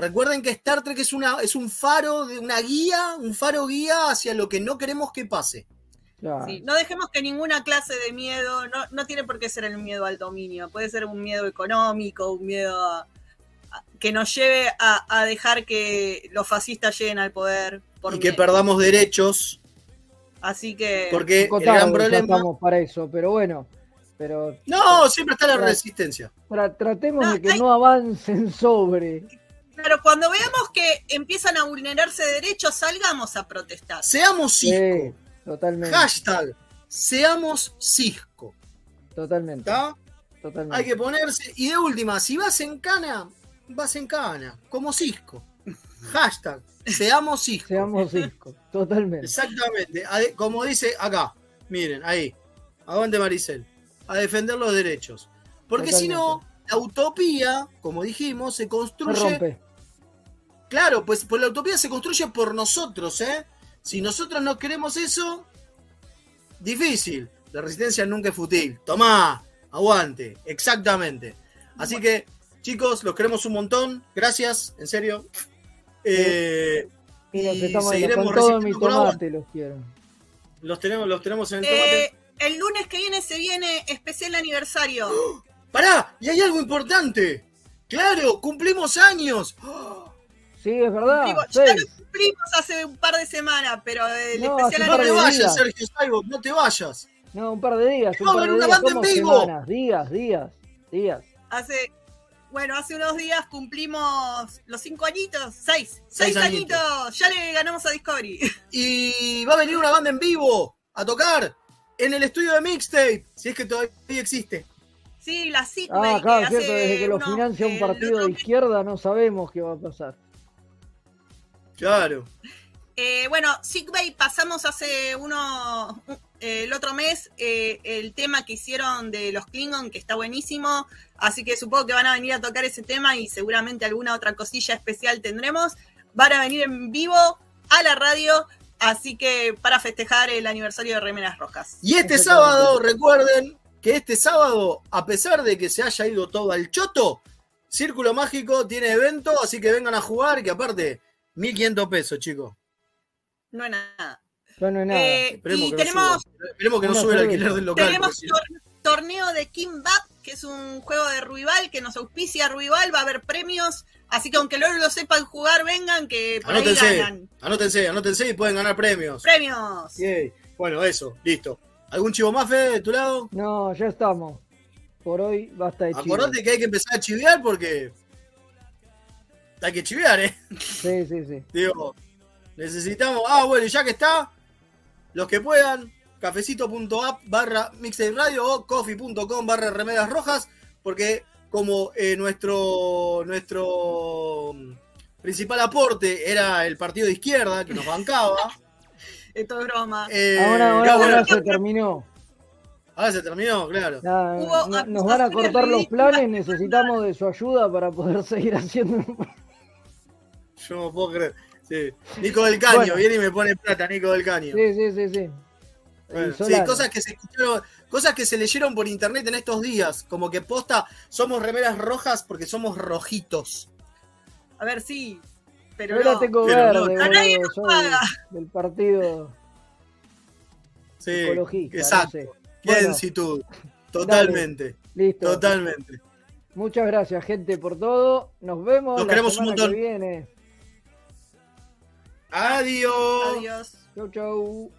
Recuerden que Star Trek es, una, es un faro, de una guía, un faro guía hacia lo que no queremos que pase. Claro. Sí, no dejemos que ninguna clase de miedo, no, no tiene por qué ser el miedo al dominio, puede ser un miedo económico, un miedo a- a- que nos lleve a, a dejar que los fascistas lleguen al poder. Por y que perdamos derechos, Así que porque el gran problema... estamos para eso, pero bueno. Pero No, siempre está la Tra- resistencia. tra- tratemos No, de que hay- no avancen sobre. Claro, cuando veamos que empiezan a vulnerarse derechos, salgamos a protestar. Seamos Cisco. Sí, totalmente. Hashtag, seamos Cisco. Totalmente. ¿Está? totalmente. Hay que ponerse. Y de última, si vas en cana, vas en cana, como Cisco. Hashtag, seamos Cisco. Seamos Cisco. Totalmente. Exactamente. Como dice acá, miren, ahí. Aguante Maricel. A defender los derechos. Porque si no, la utopía, como dijimos, se Se construye. rompe. Claro, pues, pues la utopía se construye por nosotros, ¿eh? Si nosotros no queremos eso, difícil. La resistencia nunca es fútil. Tomá, aguante, exactamente. Así que, chicos, los queremos un montón. Gracias, en serio. Eh, y seguiremos con todo mi resistiendo con agua. tomate, los quiero. los tenemos, los tenemos en el tomate. Eh, el lunes que viene se viene especial aniversario. ¡Pará! Y hay algo importante. Claro, cumplimos años. Sí, es verdad. Cumplimos- ya lo cumplimos hace un par de semanas, pero el No, especial No te vayas, días. Sergio Cyborg, no te vayas. No, un par de días. Un Va a par de una días. banda en ¿Cómo vivo. semanas? Días, días, días. Hace, Bueno, hace unos días cumplimos los cinco añitos, seis, Seis seis, añitos. añitos. Ya le ganamos a Discovery. Y va a venir una banda en vivo a tocar en el estudio de Mixtape, si es que todavía existe. Sí, la Sidway, Ah, claro, que cierto, hace desde que lo financia un partido de izquierda no sabemos qué va a pasar. Claro. Eh, bueno, Sickbay pasamos hace uno, eh, el otro mes eh, el tema que hicieron de los Klingon, que está buenísimo, así que supongo que van a venir a tocar ese tema y seguramente alguna otra cosilla especial tendremos. Van a venir en vivo a la radio, así que para festejar el aniversario de Remeras Rojas. Y este sábado, recuerden que este sábado, a pesar de que se haya ido todo al choto, Círculo Mágico tiene evento, así que vengan a jugar, que aparte, 1500 pesos, chicos. No es nada. Ya no es nada. Eh, Esperemos y que no tenemos, suba. Esperemos que no sube el alquiler del local. tenemos no- torneo de Kimbap, que es un juego de Ruibal que nos auspicia Ruibal, va a haber premios, así que aunque no lo sepan jugar, vengan que por ahí Anótense, ganan. anótense, anótense y pueden ganar premios. Premios. Yay. Bueno, eso, listo. ¿Algún chivo más, Fede, de tu lado? No, ya estamos. Por hoy basta de. Acordate que hay que empezar a chivear porque hay que chivear, ¿eh? Sí, sí, sí. Digo, necesitamos. Ah, bueno, y ya que está, los que puedan, cafecito.app barra mixtape radio o coffee.com barra remedas rojas, porque como eh, nuestro, nuestro principal aporte era el partido de izquierda que nos bancaba. Esto es broma. eh, Ahora, ahora, claro, ahora se terminó. ahora se terminó, claro. Hubo nos van a cortar los planes, necesitamos de su ayuda para poder seguir haciendo. Yo no puedo creer. Sí. Nico del Caño, Bueno. viene y me pone plata, Nico del Caño. Sí, sí, sí, sí. Bueno, sí, cosas que se escucharon, cosas que se leyeron por internet en estos días, como que posta, somos remeras rojas porque somos rojitos. A ver, sí, pero Yo la no. tengo Pero no, verde, a nadie nos paga. del partido Sí, ecologista. exacto. no sé. Bueno. Totalmente. listo. Totalmente. Muchas gracias, gente, por todo. Nos vemos Los la queremos un montón. que viene. Adiós. Adiós. Chau, chau.